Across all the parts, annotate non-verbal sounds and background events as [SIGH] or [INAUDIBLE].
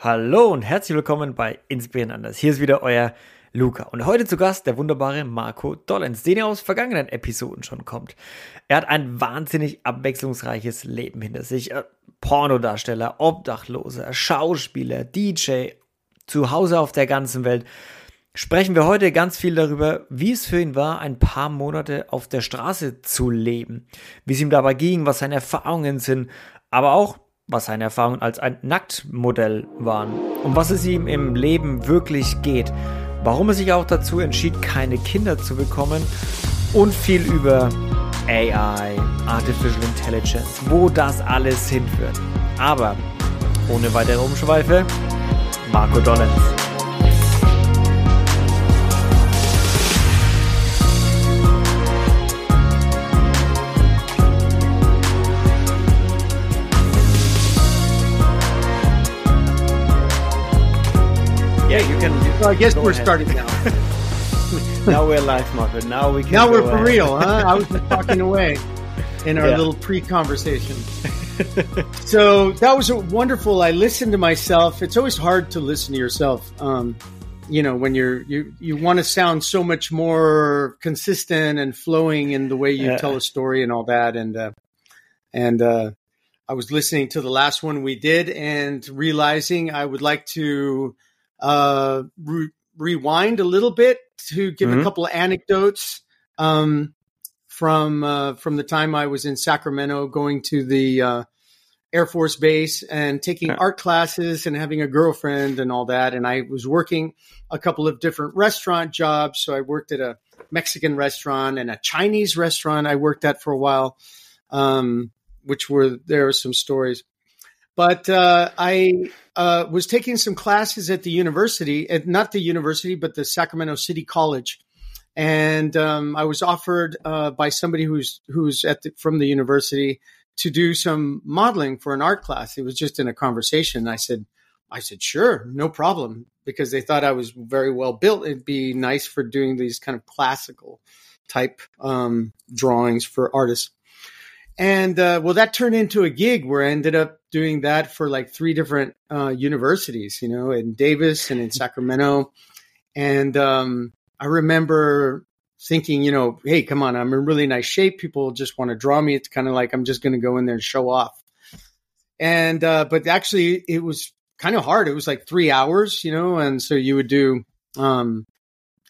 Hallo und herzlich willkommen bei Inspirieren anders. Hier ist wieder euer Luca. Und heute zu Gast der wunderbare Marco Dollens, den ihr aus vergangenen Episoden schon kommt. Er hat ein wahnsinnig abwechslungsreiches Leben hinter sich. Äh, Pornodarsteller, Obdachloser, Schauspieler, DJ, zu Hause auf der ganzen Welt. Sprechen wir heute ganz viel darüber, wie es für ihn war, ein paar Monate auf der Straße zu leben, wie es ihm dabei ging, was seine Erfahrungen sind, aber auch, was seine Erfahrungen als ein Nacktmodell waren, um was es ihm im Leben wirklich geht, warum er sich auch dazu entschied, keine Kinder zu bekommen und viel über AI, Artificial Intelligence, wo das alles hinführt. Aber ohne weitere Umschweife, Marco Dollens. Yeah, you can. You So I guess we're ahead. starting now. [LAUGHS] now we're live, Marco. Now we can. now we're for ahead. real, huh? I was just talking away in our [LAUGHS] Yeah. little pre-conversation. [LAUGHS] so that was a wonderful. I listened to myself. It's always hard to listen to yourself. Um, you know, when you're you you want to sound so much more consistent and flowing in the way you Yeah. tell a story and all that. And uh, and uh, I was listening to the last one we did and realizing I would like to uh, re- rewind a little bit to give Mhm. a couple of anecdotes um, from uh, from the time I was in Sacramento, going to the uh, Air Force Base and taking art classes and having a girlfriend and all that. And I was working a couple of different restaurant jobs. So I worked at a Mexican restaurant and a Chinese restaurant I worked at for a while, um, which were there are some stories. But uh, I uh, was taking some classes at the university, at not the university, but the Sacramento City College, and um, I was offered uh, by somebody who's who's at the, from the university to do some modeling for an art class. It was just in a conversation. I said, I said, sure, no problem, because they thought I was very well built. It'd be nice for doing these kind of classical type um, drawings for artists. And uh, well, that turned into a gig where I ended up doing that for like three different uh, universities, you know, in Davis and in Sacramento. And um, I remember thinking, you know, hey, come on, I'm in really nice shape. People just want to draw me. It's kind of like I'm just going to go in there and show off. And uh, but actually, it was kind of hard. It was like three hours, you know, and so you would do um,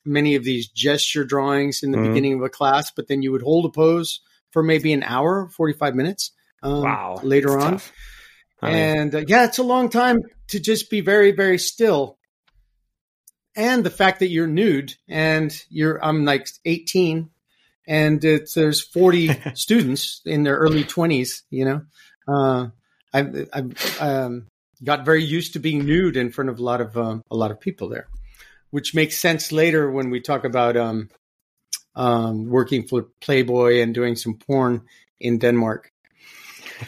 many of these gesture drawings in the Mhm. beginning of a class, but then you would hold a pose for maybe an hour, 45 minutes um, Wow. later It's on. tough. I mean, And uh, yeah, it's a long time to just be very, very still. And the fact that you're nude and you're, I'm like 18 and it's, there's 40 [LAUGHS] students in their early 20s, you know, uh, I've, I've um, got very used to being nude in front of a lot of, um, a lot of people there, which makes sense later when we talk about, um, um, working for Playboy and doing some porn in Denmark.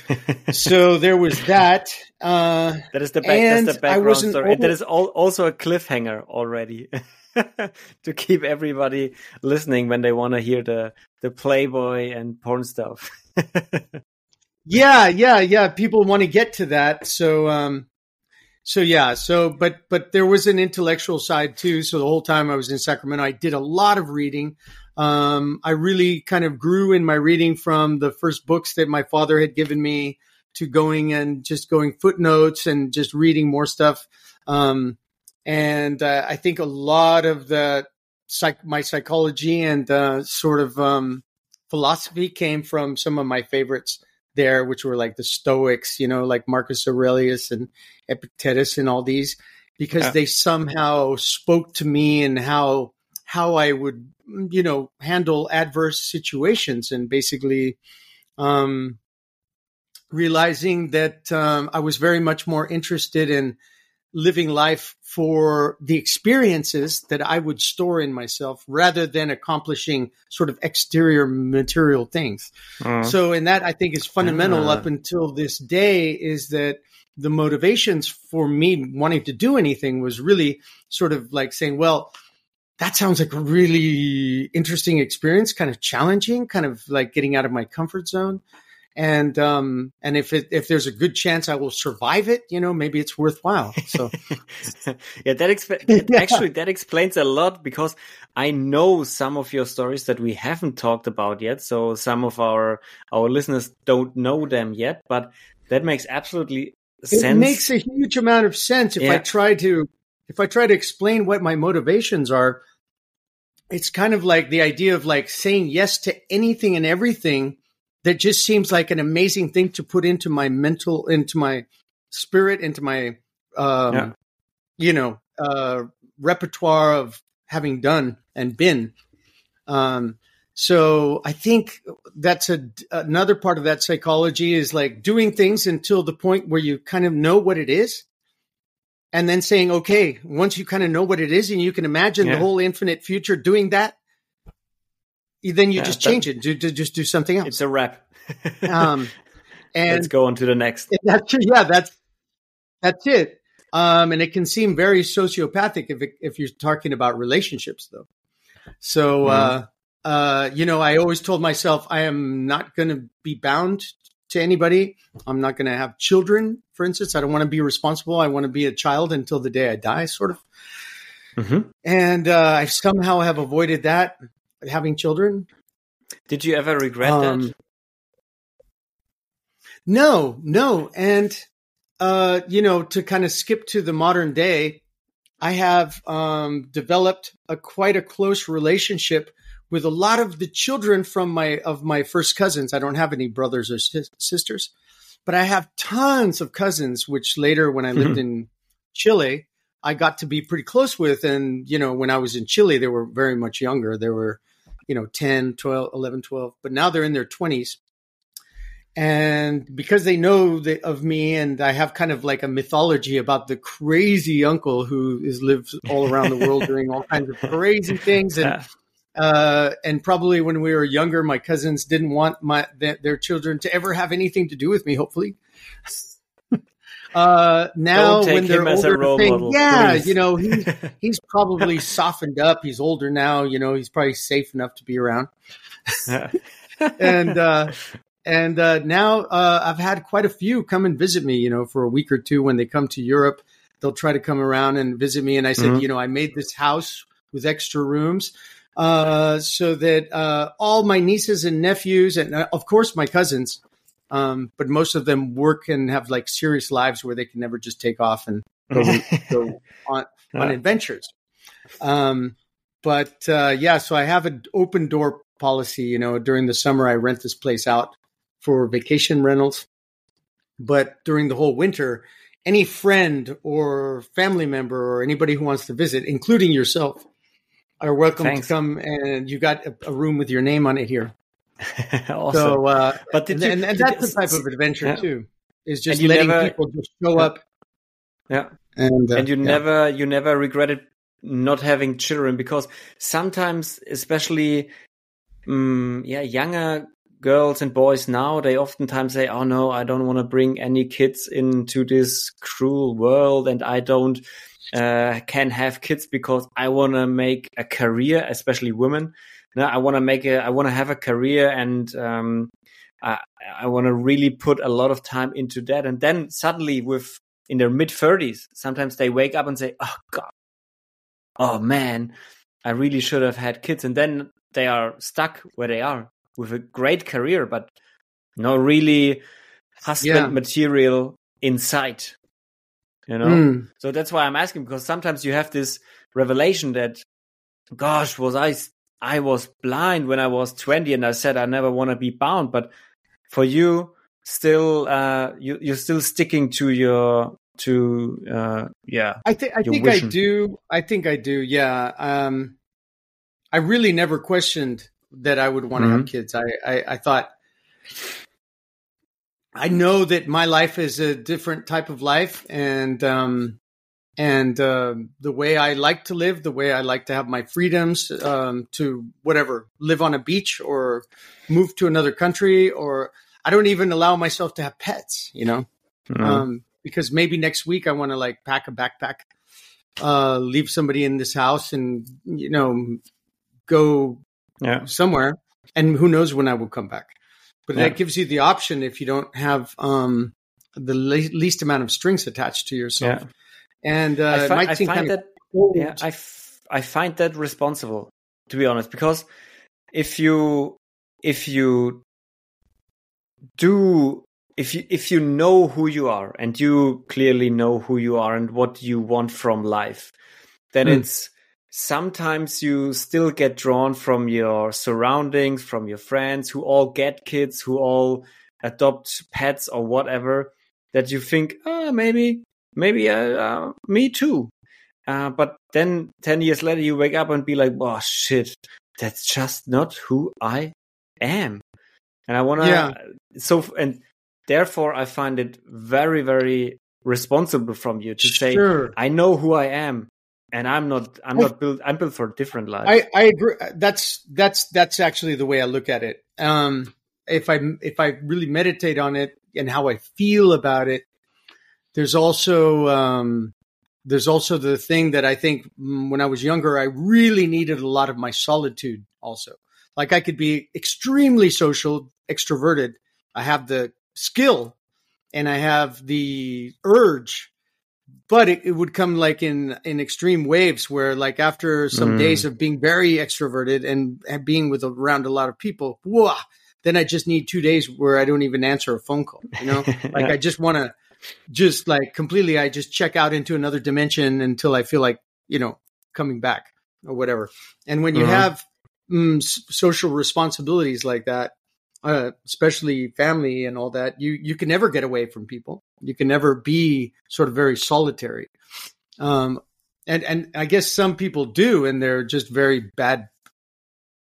[LAUGHS] So there was that. Uh, that is the back, that's the background story. Over- is al- also a cliffhanger already [LAUGHS] to keep everybody listening when they want to hear the the Playboy and porn stuff. [LAUGHS] yeah yeah yeah people want to get to that so um so yeah so but but there was an intellectual side too so the whole time i was in sacramento i did a lot of reading um i really kind of grew in my reading from the first books that my father had given me to going and just going footnotes and just reading more stuff um and uh, i think a lot of the psych my psychology and uh sort of um philosophy came from some of my favorites there, which were like the Stoics, you know, like Marcus Aurelius and Epictetus and all these, because Yeah. they somehow spoke to me and how how I would, you know, handle adverse situations and basically um, realizing that um, I was very much more interested in living life for the experiences that I would store in myself rather than accomplishing sort of exterior material things. Mm. So, in that, I think is fundamental Ah. up until this day is that the motivations for me wanting to do anything was really sort of like saying, well, that sounds like a really interesting experience, kind of challenging, kind of like getting out of my comfort zone. and um and if it if there's a good chance I will survive it, you know, maybe it's worthwhile. So [LAUGHS] yeah, that, exp- [LAUGHS] yeah. actually that explains a lot because I know some of your stories that we haven't talked about yet. So some of our our listeners don't know them yet, but that makes absolutely sense. It makes a huge amount of sense if yeah. I try to if I try to explain what my motivations are. It's kind of like the idea of like saying yes to anything and everything that just seems like an amazing thing to put into my mental, into my spirit, into my, um, yeah. you know, uh, repertoire of having done and been. Um, so I think that's a, another part of that psychology is like doing things until the point where you kind of know what it is. And then saying, okay, once you kind of know what it is and you can imagine yeah. the whole infinite future doing that, then you yeah, just change it. Do, do, just do something else. It's a wrap. [LAUGHS] um, and let's go on to the next. [LAUGHS] That's yeah. That's that's it. Um, and it can seem very sociopathic if it, if you're talking about relationships, though. So, mm. uh, uh, you know, I always told myself I am not going to be bound to anybody. I'm not going to have children, for instance. I don't want to be responsible. I want to be a child until the day I die, sort of. Mm-hmm. And uh, I somehow have avoided that having children. Did you ever regret um, that? No, no. And, uh, you know, to kind of skip to the modern day, I have um, developed a quite a close relationship with a lot of the children from my of my first cousins. I don't have any brothers or sisters, but I have tons of cousins. Which later, when I lived mm-hmm. in Chile, I got to be pretty close with. And you know, when I was in Chile, they were very much younger. They were you know 10 12 11 12 but now they're in their 20s and because they know the, of me and i have kind of like a mythology about the crazy uncle who is lives all around the world [LAUGHS] doing all kinds of crazy things and uh, and probably when we were younger my cousins didn't want my their children to ever have anything to do with me hopefully [LAUGHS] uh, now when they're older, model, yeah, please. you know, he's [LAUGHS] he's probably softened up. He's older now, you know, he's probably safe enough to be around. [LAUGHS] and uh, and uh, now uh, I've had quite a few come and visit me, you know, for a week or two when they come to Europe. They'll try to come around and visit me. And I said, mm-hmm. you know, I made this house with extra rooms uh, so that uh, all my nieces and nephews, and uh, of course my cousins, um, but most of them work and have like serious lives where they can never just take off and go, go [LAUGHS] on, on adventures. Um, but uh, yeah, so I have an open door policy. You know, during the summer, I rent this place out for vacation rentals. But during the whole winter, any friend or family member or anybody who wants to visit, including yourself, are welcome Thanks. to come. And you got a, a room with your name on it here. [LAUGHS] awesome. So, uh, but and, you, and, and that's the type of adventure yeah. too. Is just letting never, people just show yeah. up. Yeah, and uh, and you yeah. never you never regretted not having children because sometimes, especially, um, yeah, younger girls and boys now they oftentimes say, "Oh no, I don't want to bring any kids into this cruel world, and I don't." Uh, can have kids because I want to make a career, especially women no, I want to make a, I want to have a career and, um, I, I want to really put a lot of time into that. And then suddenly with in their mid thirties, sometimes they wake up and say, Oh God, oh man, I really should have had kids. And then they are stuck where they are with a great career, but no really husband yeah. material inside. You know? Mm. So that's why I'm asking because sometimes you have this revelation that, gosh, was I I was blind when I was 20 and I said I never want to be bound. But for you, still, uh, you, you're still sticking to your, to, uh, yeah. I think, I think vision. I do. I think I do. Yeah. Um, I really never questioned that I would want to mm-hmm. have kids. I, I, I thought, I know that my life is a different type of life, and um, and uh, the way I like to live, the way I like to have my freedoms um, to whatever, live on a beach or move to another country, or I don't even allow myself to have pets, you know, mm-hmm. um, because maybe next week I want to like pack a backpack, uh, leave somebody in this house, and you know, go yeah. somewhere, and who knows when I will come back. But Yeah. that gives you the option if you don't have um, the le- least amount of strings attached to yourself. Yeah. And uh, I, fi- I find kind that cold. yeah, I, f- I find that responsible to be honest because if you if you do if you if you know who you are and you clearly know who you are and what you want from life then Hmm. it's sometimes you still get drawn from your surroundings from your friends who all get kids who all adopt pets or whatever that you think oh maybe maybe uh, uh, me too. Uh, but then 10 years later you wake up and be like oh shit that's just not who i am. And i want to Yeah. so and therefore i find it very very responsible from you to say i know who i am and i'm not i'm not built i'm built for a different life I, I agree. That's that's that's actually the way I look at it. Um, if I if I really meditate on it and how I feel about it, there's also um, there's also the thing that I think when I was younger, I really needed a lot of my solitude. Also, like I could be extremely social, extroverted. I have the skill, and I have the urge but it, it would come like in in extreme waves where like after some Mm. days of being very extroverted and, and being with around a lot of people whoa, then i just need two days where i don't even answer a phone call you know [LAUGHS] like i just want to just like completely i just check out into another dimension until i feel like you know coming back or whatever and when you Mhm. have mm, s- social responsibilities like that uh, especially family and all that, you you can never get away from people. You can never be sort of very solitary. Um, and and I guess some people do, and they're just very bad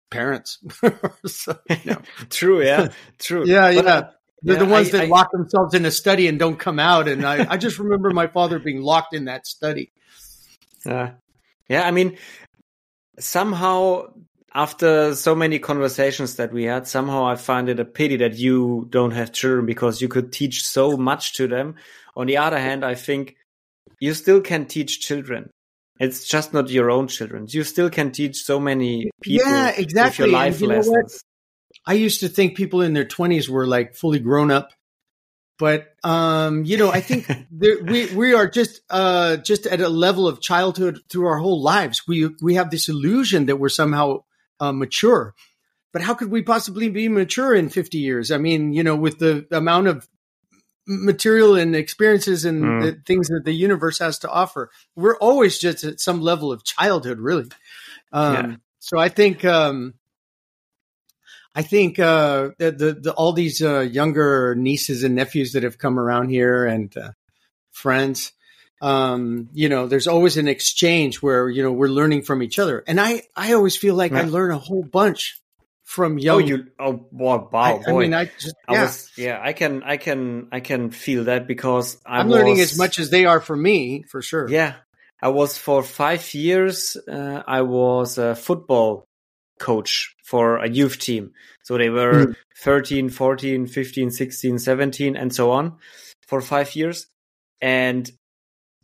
parents. [LAUGHS] so, [LAUGHS] true yeah true [LAUGHS] Yeah, But, yeah. uh, They're yeah, the ones I- that I- lock themselves in a study and don't come out. And I, I just remember my father being locked in that study. Yeah. Yeah, I mean, somehow after so many conversations that we had, somehow I find it a pity that you don't have children because you could teach so much to them. On the other hand, I think you still can teach children. It's just not your own children. You still can teach so many people Yeah, exactly. your life lessons. I used to think people in their twenties were like fully grown up, but um, you know, I think [LAUGHS] there, we we are just uh, just at a level of childhood through our whole lives. We we have this illusion that we're somehow uh, mature, but how could we possibly be mature in fifty years? I mean, you know, with the amount of material and experiences and Mm. the things that the universe has to offer, we're always just at some level of childhood, really. Um, Yeah. So I think um, I think uh, the, the, the all these uh, younger nieces and nephews that have come around here and uh, friends, um, you know, there's always an exchange where you know we're learning from each other, and I I always feel like I learn a whole bunch from Oh, young. you, oh, wow, wow, I, I boy. mean, I just I yeah, was, yeah, I can, I can, I can feel that because I I'm learning as much as they are for me, for sure. Yeah, I was for five years. Uh, I was a football coach for a youth team. So they were Mm. 13, 14, 15, 16, 17, and so on for five years. And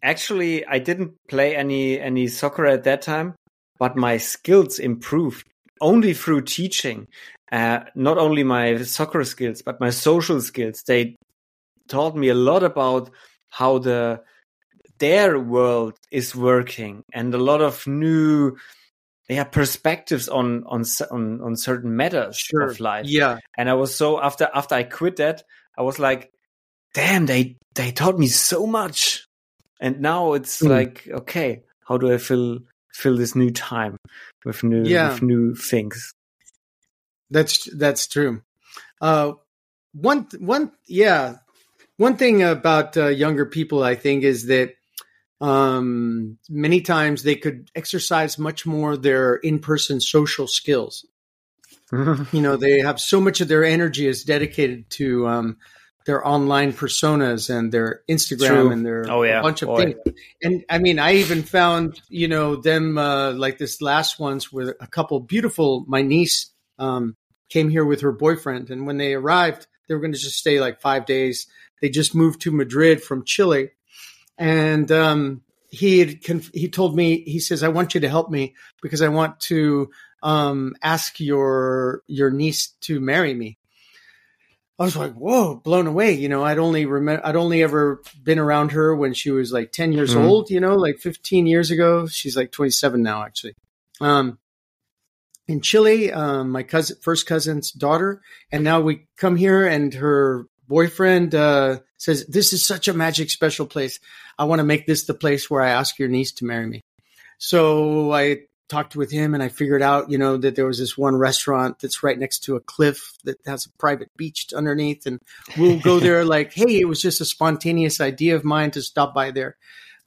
actually, I didn't play any any soccer at that time, but my skills improved only through teaching. Uh, not only my soccer skills, but my social skills. They taught me a lot about how the their world is working and a lot of new yeah perspectives on on on, on certain matters Sure. of life Yeah. and i was so after after i quit that i was like damn they they taught me so much and now it's Mm. like okay how do i fill fill this new time with new Yeah. with new things That's that's true. Uh, one one yeah, one thing about uh, younger people, I think, is that um, many times they could exercise much more their in-person social skills. [LAUGHS] You know, they have so much of their energy is dedicated to um, their online personas and their Instagram True. and their Oh, yeah. a bunch of Boy. things. And I mean, I even found you know them uh, like this last ones with a couple beautiful. My niece um, came here with her boyfriend, and when they arrived, they were going to just stay like five days. They just moved to Madrid from Chile, and um, he had conf- he told me he says I want you to help me because I want to um, ask your your niece to marry me. I was like, whoa, blown away. You know, I'd only remember, I'd only ever been around her when she was like 10 years Mhm. old, you know, like 15 years ago. She's like 27 now, actually. Um, in Chile, um, my cousin, first cousin's daughter. And now we come here and her boyfriend, uh, says, this is such a magic special place. I want to make this the place where I ask your niece to marry me. So I talked with him and I figured out, you know, that there was this one restaurant that's right next to a cliff that has a private beach underneath. And we'll go there [LAUGHS] like, hey, it was just a spontaneous idea of mine to stop by there.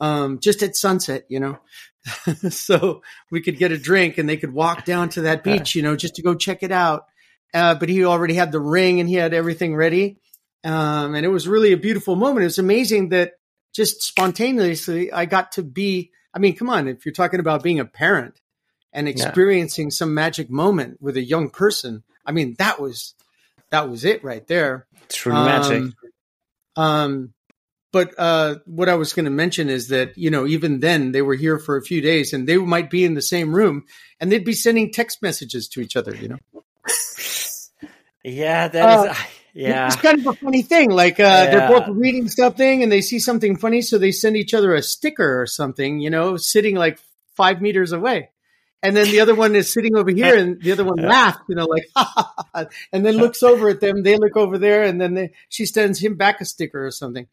Um, just at sunset, you know. [LAUGHS] so we could get a drink and they could walk down to that beach, you know, just to go check it out. Uh, but he already had the ring and he had everything ready. Um, and it was really a beautiful moment. It was amazing that just spontaneously I got to be, I mean, come on, if you're talking about being a parent and experiencing some magic moment with a young person, I mean, that was, that was it right there. True magic. Um, um, but uh, what I was going to mention is that you know even then they were here for a few days and they might be in the same room and they'd be sending text messages to each other. You know, [LAUGHS] Yeah, that is. Uh, Yeah. it's kind of a funny thing. Like uh, Yeah. they're both reading something and they see something funny, so they send each other a sticker or something. You know, sitting like five meters away. And then the other one is sitting over here, and the other one laughs, you know, like, [LAUGHS] and then looks over at them. They look over there, and then they, she sends him back a sticker or something.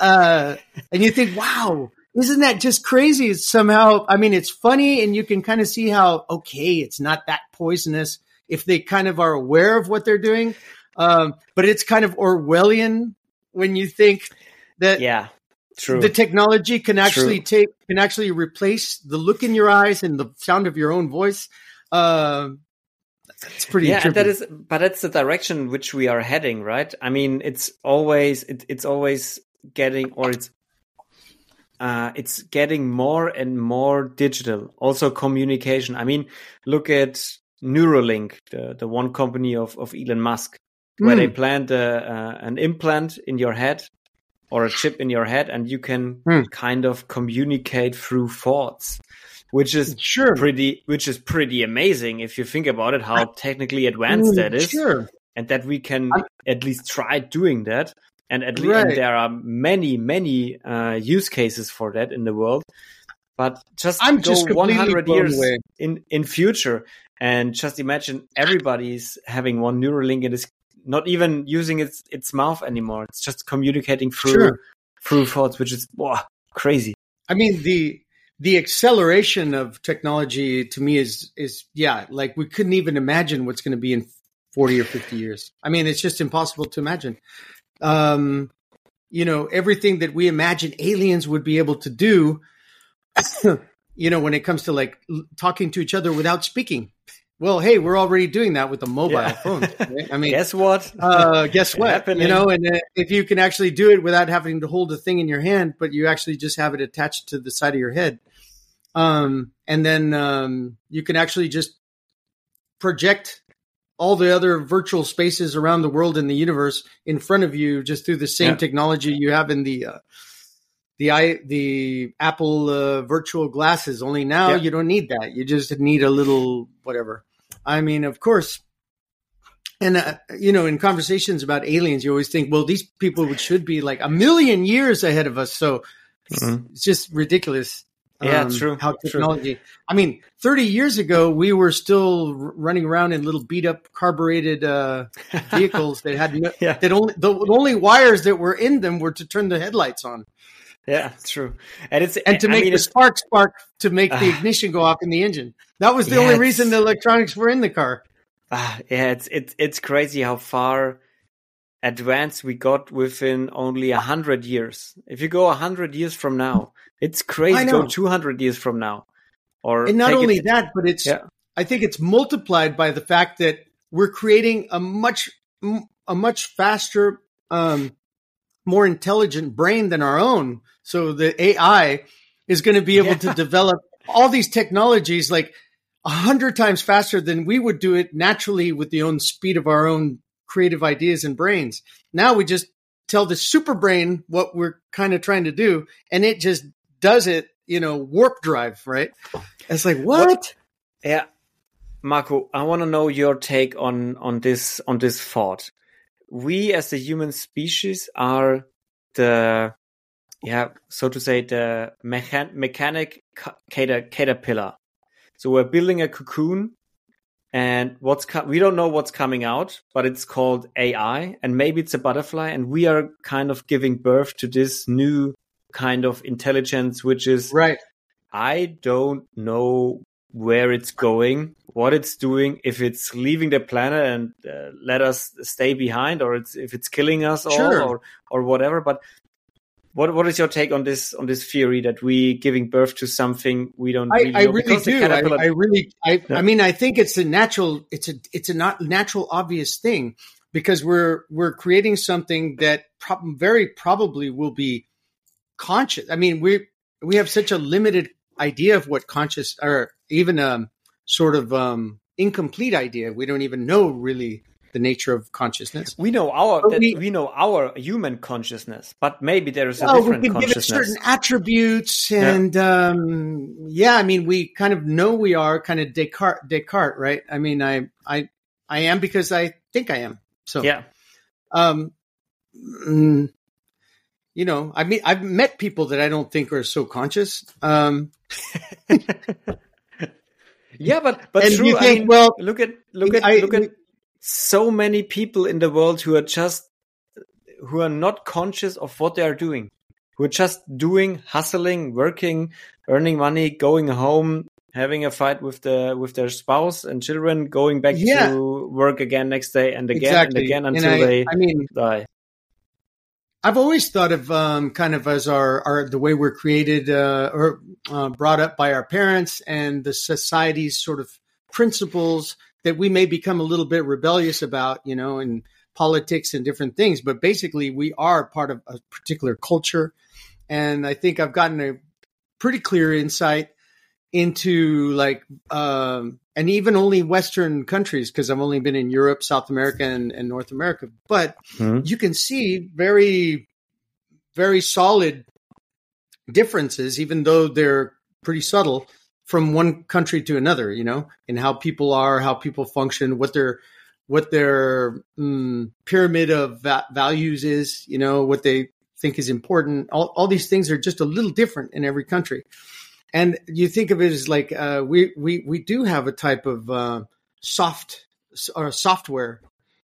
Uh, and you think, wow, isn't that just crazy? It's somehow, I mean, it's funny, and you can kind of see how, okay, it's not that poisonous if they kind of are aware of what they're doing. Um, but it's kind of Orwellian when you think that Yeah. True. the technology can actually take can actually replace the look in your eyes and the sound of your own voice. Um, it's pretty. yeah, that but that's the direction which we are heading, right? I mean, it's always, it, it's always getting, or it's, uh, it's getting more and more digital. Also, communication. I mean, look at Neuralink, the the one company of of Elon Musk, where Mm. they plant a, uh, an implant in your head or a chip in your head, and you can Mm. kind of communicate through thoughts, which is sure. pretty which is pretty amazing if you think about it how technically advanced Mm, that is Sure. and that we can at least try doing that and at least there are many many uh, use cases for that in the world but just I'm go just 100 years away. in in future and just imagine everybody's having one Neuralink and is not even using its its mouth anymore. It's just communicating through Sure. through thoughts which is wow, crazy. I mean the the acceleration of technology to me is is yeah like we couldn't even imagine what's going to be in 40 or 50 years. I mean it's just impossible to imagine. Um you know everything that we imagine aliens would be able to do [COUGHS] you know when it comes to like l- talking to each other without speaking well hey we're already doing that with the mobile Yeah. [LAUGHS] phones right? i mean guess what uh, guess what? Happening. You know, and uh, if you can actually do it without having to hold a thing in your hand, but you actually just have it attached to the side of your head, um, and then um, you can actually just project all the other virtual spaces around the world in the universe in front of you, just through the same Yeah. technology you have in the uh, the i the Apple uh, virtual glasses. Only now Yeah. you don't need that. You just need a little whatever. I mean, of course. And uh, you know, in conversations about aliens, you always think, well, these people should be like a million years ahead of us. So Mhm. it's just ridiculous. Yeah, um, true, How true. technology. I mean, 30 years ago, we were still r- running around in little beat up carbureted uh, vehicles that had no, [LAUGHS] Yeah. that only the only wires that were in them were to turn the headlights on Yeah, true. And it's and to I make mean, the spark spark to make the Ah. ignition go off in the engine. That was the Yeah, only reason the electronics were in the car. ah, yeah, it's it's it's crazy how far advanced we got within only a hundred years. If you go a hundred years from now, it's crazy. Go two hundred years from now, or And not only it- that, but it's Yeah. I think it's multiplied by the fact that we're creating a much a much faster, um, more intelligent brain than our own. So the AI is going to be able Yeah. to [LAUGHS] develop all these technologies like a hundred times faster than we would do it naturally with the own speed of our own creative ideas and brains. Now we just tell the super brain what we're kind of trying to do, and it just does it. You know, warp drive, right? It's like what? Yeah, Marco, I want to know your take on on this on this thought. We as the human species are the yeah so to say the mechan- mechanic cater- caterpillar. So we're building a cocoon and what's co- we don't know what's coming out but it's called ai and maybe it's a butterfly and we are kind of giving birth to this new kind of intelligence which is right. I don't know where it's going what it's doing if it's leaving the planet and uh, let us stay behind or it's if it's killing us Sure. all or or whatever but what what is your take on this on this theory that we giving birth to something we don't I, really I know? really do. I, I really, I. I mean, I think it's a natural, it's a, it's a not natural, obvious thing because we're, we're creating something that prob- very probably will be conscious. I mean, we, we have such a limited idea of what conscious or even a sort of um incomplete idea. We don't even know really the nature of consciousness. we know our that we- we, know our human consciousness but maybe there is a Oh, we different can give it consciousness certain attributes, and um, yeah, I mean, we kind of know we are kind of Descartes, Descartes, right? I mean, I, I, I am because I think I am. So, yeah um, mm, you know, I mean, I've met people that I don't think are so conscious. Um, [LAUGHS] yeah but but and true you I mean, well, look at look at I- look at so many people in the world who are just who are not conscious of what they are doing who are just doing hustling working earning money going home having a fight with the with their spouse and children going back Yeah. to work again next day and again exactly. and again And until I, they I mean, die I've always thought of um, kind of as our, our the way we're created uh, or uh, brought up by our parents and the society's sort of principles that we may become a little bit rebellious about, you know, in politics and different things. But basically, we are part of a particular culture, and I think I've gotten a pretty clear insight into like um and even only western countries because i've only been in europe south america and, and north america. But Hmm. you can see very very solid differences even though they're pretty subtle from one country to another you know in how people are how people function what their what their mm, pyramid of va- values is you know what they think is important. All, all these things are just a little different in every country and you think of it as like uh, we we we do have a type of uh, soft or software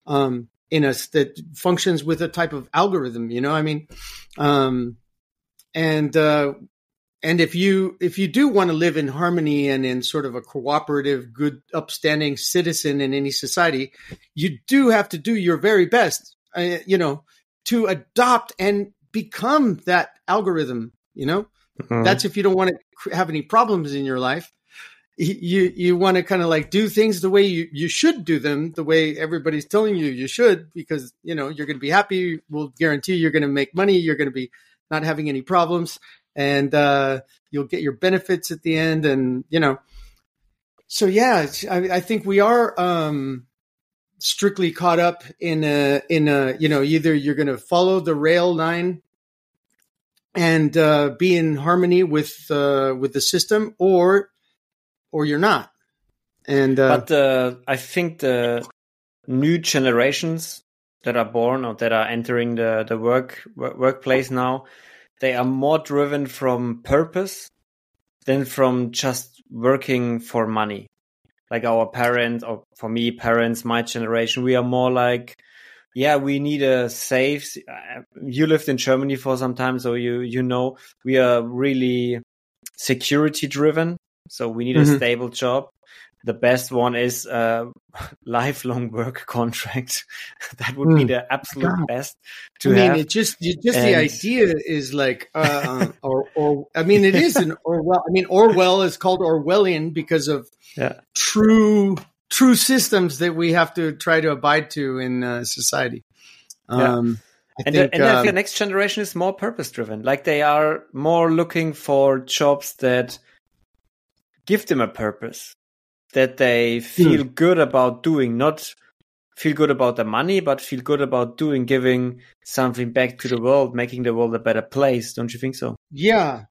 um, in us that functions with a type of algorithm. You know, I mean, um, and uh, and if you if you do want to live in harmony and in sort of a cooperative, good, upstanding citizen in any society, you do have to do your very best. Uh, you know, to adopt and become that algorithm. You know, Mhm. that's if you don't want to have any problems in your life. You you want to kind of like do things the way you, you should do them, the way everybody's telling you you should, because you know you're going to be happy. We'll guarantee you're going to make money. You're going to be not having any problems, and uh, you'll get your benefits at the end. And you know, so yeah, I, I think we are um, strictly caught up in a in a you know either you're going to follow the rail line and uh, be in harmony with uh, with the system, or or you're not. And uh, but uh, I think the new generations that are born or that are entering the the work, work workplace now, they are more driven from purpose than from just working for money. Like our parents, or for me, parents, my generation, we are more like, yeah, we need a safe. uh, You lived in Germany for some time, so you you know we are really security driven. So we need a Mhm. stable job. The best one is a [LAUGHS] lifelong work contract. [LAUGHS] that would be Mm. the absolute God. best I to mean, have. it just you- just the idea is like, uh, or or I mean, it is an Orwell. I mean, Orwell is called Orwellian because of [LAUGHS] Yeah. true true systems that we have to try to abide to in uh, society. Yeah. Um, I and think, the, and I uh, think the next generation is more purpose driven. Like they are more looking for jobs that give them a purpose, that they feel good about doing, not feel good about the money, but feel good about doing, giving something back to the world, making the world a better place. Don't you think so? Yeah.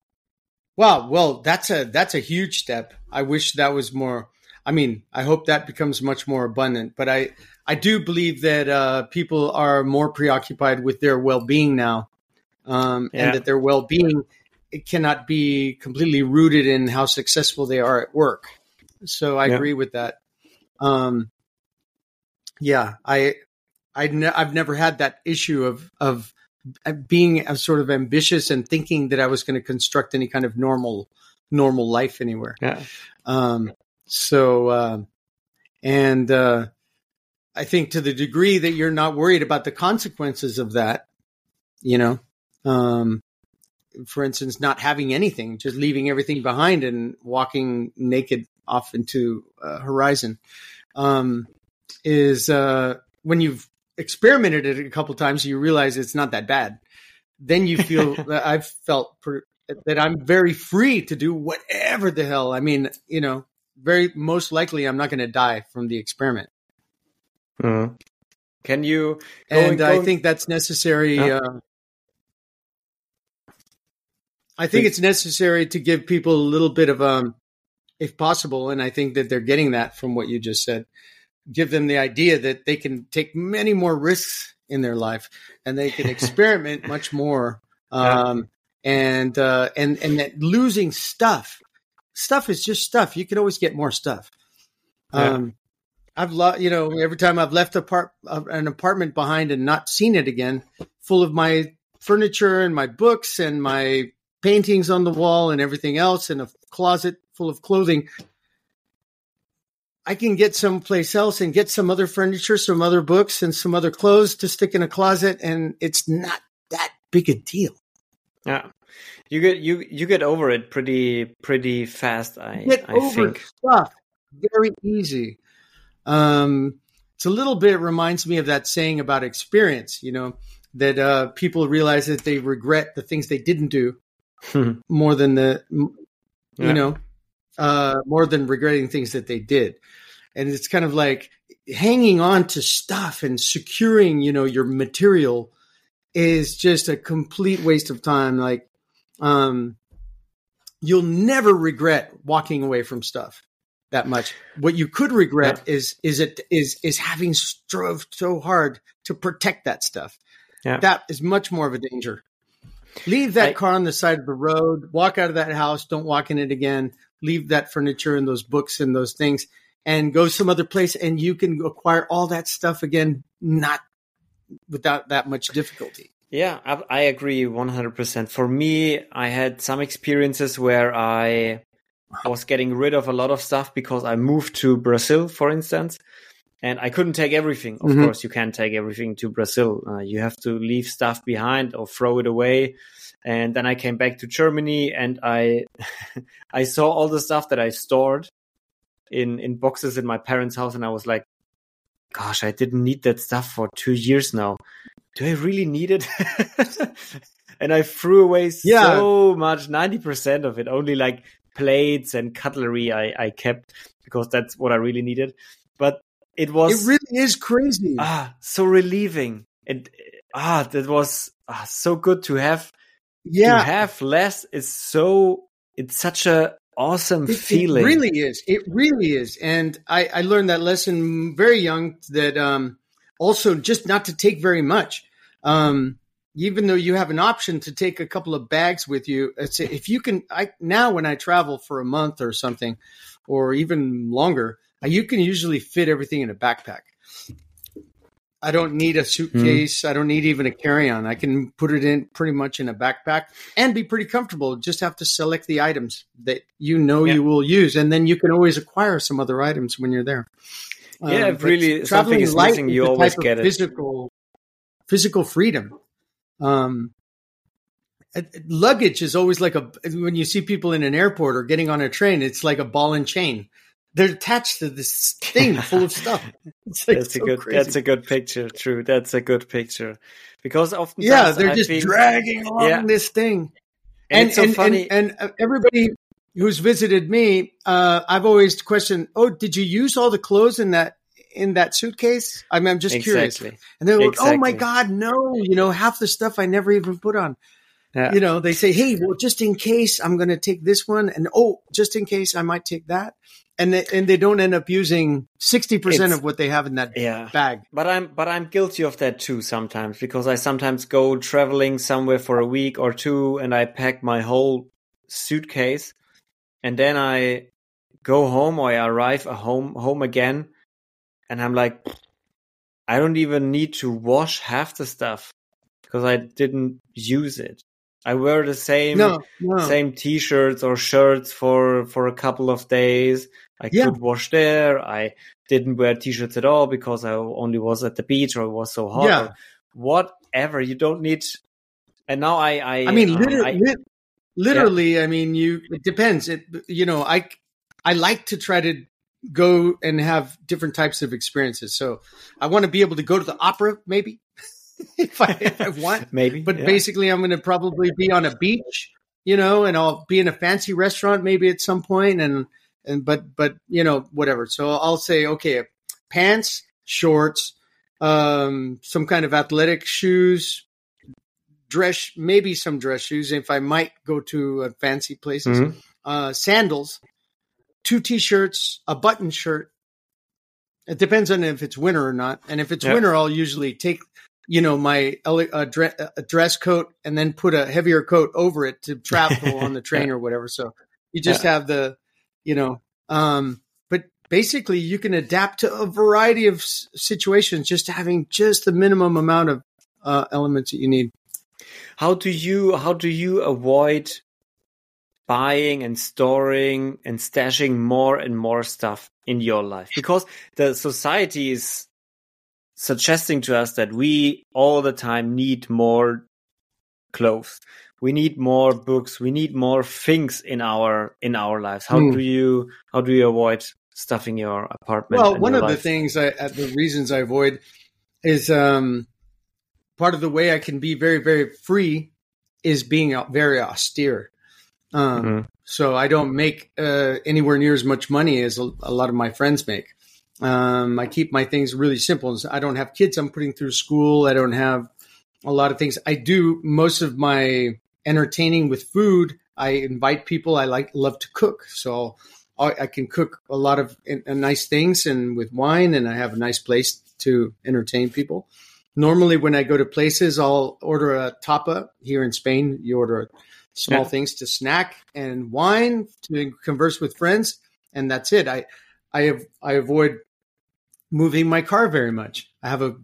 Wow. Well, that's a that's a huge step. I wish that was more. I mean, I hope that becomes much more abundant. But I, I do believe that uh, people are more preoccupied with their well being now, um, Yeah. and that their well being it cannot be completely rooted in how successful they are at work. So I Yeah. agree with that. Um, yeah, I, I ne- I've never had that issue of of being a sort of ambitious and thinking that I was going to construct any kind of normal normal life anywhere. Yeah. Um, so, uh, and uh, I think to the degree that you're not worried about the consequences of that, you know, um, for instance, not having anything, just leaving everything behind and walking naked off into uh, horizon, um, is uh, when you've experimented it a couple times, you realize it's not that bad. Then you feel [LAUGHS] that I've felt per, that I'm very free to do whatever the hell. I mean, you know, very most likely I'm not going to die from the experiment. Mhm. Can you? and going- I going- think that's necessary. Huh? Uh, I think it's necessary to give people a little bit of um, if possible, and I think that they're getting that from what you just said. Give them the idea that they can take many more risks in their life, and they can experiment [LAUGHS] much more. Um, and uh, and and that losing stuff, stuff is just stuff. You can always get more stuff. Yeah. Um, I've lo- you know every time I've left a part uh, an apartment behind and not seen it again, full of my furniture and my books and my paintings on the wall and everything else, and a closet full of clothing. I can get someplace else and get some other furniture, some other books, and some other clothes to stick in a closet, and it's not that big a deal. Yeah. You get you you get over it pretty pretty fast. I Get I over think. stuff very easy. Um, it's a little bit reminds me of that saying about experience. You know that uh, people realize that they regret the things they didn't do [LAUGHS] more than the m- Yeah. you know uh, more than regretting things that they did. And it's kind of like hanging on to stuff and securing, you know, your material is just a complete waste of time. Like, um, you'll never regret walking away from stuff that much. What you could regret is is it is is having strove so hard to protect that stuff. Yeah. That is much more of a danger. Leave that I- car on the side of the road. Walk out of that house. Don't walk in it again. Leave that furniture and those books and those things, and go some other place. And you can acquire all that stuff again, not without that much difficulty. Yeah, I, I agree 100%. For me, I had some experiences where I was getting rid of a lot of stuff because I moved to Brazil, for instance, and I couldn't take everything. Of Mhm. course, you can't take everything to Brazil. Uh, you have to leave stuff behind or throw it away. And then I came back to Germany and I, [LAUGHS] I saw all the stuff that I stored in, in boxes in my parents' house. And I was like, gosh, I didn't need that stuff for two years now. Do I really need it? [LAUGHS] and I threw away Yeah. so much, 90% of it, only like plates and cutlery I, I kept because that's what I really needed. But it was It really is crazy. ah so relieving. And ah, that was ah, so good to have Yeah. to have less is so it's such a awesome It- feeling. It really is. It really is. And I, I learned that lesson very young that um, also just not to take very much. Um, even though you have an option to take a couple of bags with you, it's, if you can, I now when I travel for a month or something, or even longer, uh, you can usually fit everything in a backpack. I don't need a suitcase. I don't need even a carry-on. I can put it in pretty much in a backpack and be pretty comfortable. Just have to select the items that you know Yeah. you will use, and then you can always acquire some other items when you're there. Yeah, if really something traveling is missing, you always type of get it. Physical, physical freedom. Um, uh, luggage is always like a when you see people in an airport or getting on a train, it's like a ball and chain. They're attached to this thing full of stuff. [LAUGHS] It's like that's so a good crazy. that's a good picture. True. That's a good picture. Because often yeah, they're just think, dragging along Yeah. this thing. and, it's so and, funny. and, and everybody who's visited me, uh, I've always questioned, "Oh, did you use all the clothes in that in that suitcase?" I mean, I'm just curious. exactly. And they're like, "Oh my god, no! You know, half the stuff I never even put on." Yeah. You know, they say, "Hey, well, just in case, I'm going to take this one," and oh, just in case, I might take that, and they, and they don't end up using sixty percent of what they have in that yeah. bag. But I'm but I'm guilty of that too sometimes because I sometimes go traveling somewhere for a week or two, and I pack my whole suitcase, and then I go home or I arrive home home again, and I'm like, I don't even need to wash half the stuff because I didn't use it. I wear the same no, no. same t-shirts or shirts for for a couple of days. I yeah. could wash there. I didn't wear t-shirts at all because I only was at the beach or it was so hot. Yeah. whatever. You don't need. And now I I I mean um, literally, I, literally yeah. I mean you it depends. It you know I I like to try to go and have different types of experiences. So I want to be able to go to the opera maybe. [LAUGHS] if, I, if I want. [LAUGHS] maybe. But yeah. basically, I'm going to probably be on a beach, you know, and I'll be in a fancy restaurant maybe at some point, and and but but you know whatever. So I'll say okay, pants, shorts, um, some kind of athletic shoes, dress, maybe some dress shoes if I might go to uh, fancy places, mm-hmm. uh, sandals, two t-shirts, a button shirt. It depends on if it's winter or not. And if it's yep. winter, I'll usually take you know my uh, dress coat and then put a heavier coat over it to travel on the [LAUGHS] train or whatever. So you just yeah. have the, you know, um, but basically you can adapt to a variety of situations just having just the minimum amount of uh, elements that you need. How do you how do you avoid buying and storing and stashing more and more stuff in your life? Because the society is suggesting to us that we all the time need more clothes we need more books we need more things in our in our lives how mm. do you how do you avoid stuffing your apartment well one of life? the things i uh, the reasons i avoid is um part of the way i can be very very free is being very austere um mm-hmm. so i don't make uh, anywhere near as much money as a, a lot of my friends make um, I keep my things really simple. I don't have kids I'm putting through school. I don't have a lot of things. I do most of my entertaining with food. I invite people. I like love to cook, so I, can cook a lot of nice things and with wine, and I have a nice place to entertain people. Normally, when I go to places, I'll order a tapa. Here in Spain, you order small yeah. things to snack and wine to converse with friends, and that's it. I I have I avoid moving my car very much. I have a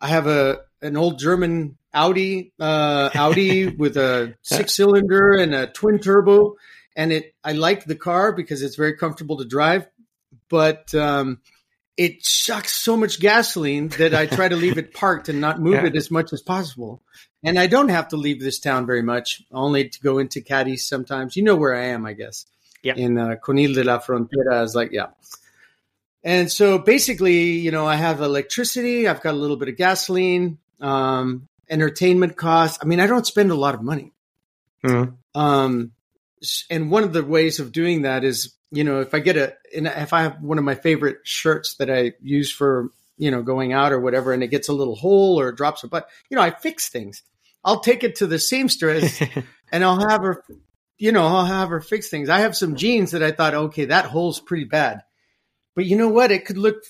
I have a an old German Audi uh, Audi [LAUGHS] with a six cylinder and a twin turbo, and it I like the car because it's very comfortable to drive, but um, it sucks so much gasoline that I try to leave it [LAUGHS] parked and not move yeah. it as much as possible. And I don't have to leave this town very much, only to go into Cadiz sometimes. You know where I am, I guess. Yeah. In uh, Conil de la Frontera is like, yeah. And so basically, you know, I have electricity, I've got a little bit of gasoline, um, entertainment costs. I mean, I don't spend a lot of money. Mm-hmm. Um, and one of the ways of doing that is, you know, if I get a, if I have one of my favorite shirts that I use for, you know, going out or whatever, and it gets a little hole or drops a butt, you know, I fix things. I'll take it to the seamstress [LAUGHS] and I'll have her, you know, I'll have her fix things. I have some jeans that I thought, okay, that hole's pretty bad. But you know what? It could look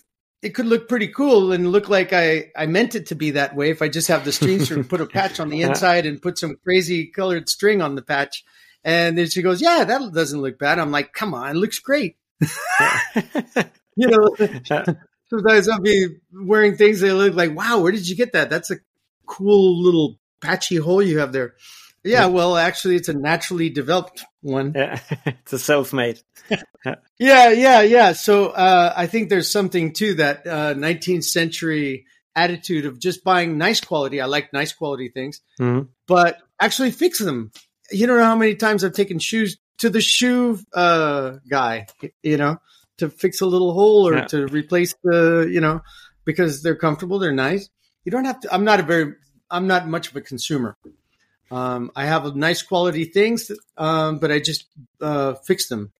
it could look pretty cool and look like I, I meant it to be that way if I just have the [LAUGHS] string and put a patch on the inside and put some crazy colored string on the patch. And then she goes, Yeah, that doesn't look bad. I'm like, Come on, it looks great. [LAUGHS] you know, [LAUGHS] sometimes I'll be wearing things that look like, Wow, where did you get that? That's a cool little patchy hole you have there. Yeah, well, actually, it's a naturally developed one. Yeah, [LAUGHS] it's a self-made. yeah, yeah, yeah. So uh, I think there's something to that uh, 19th century attitude of just buying nice quality. I like nice quality things, mm-hmm. but actually fix them. You don't know how many times I've taken shoes to the shoe uh, guy, you know, to fix a little hole or yeah. to replace the, you know, because they're comfortable, they're nice. You don't have to. I'm not a very. I'm not much of a consumer. Um, I have nice quality things, um, but I just uh, fix them.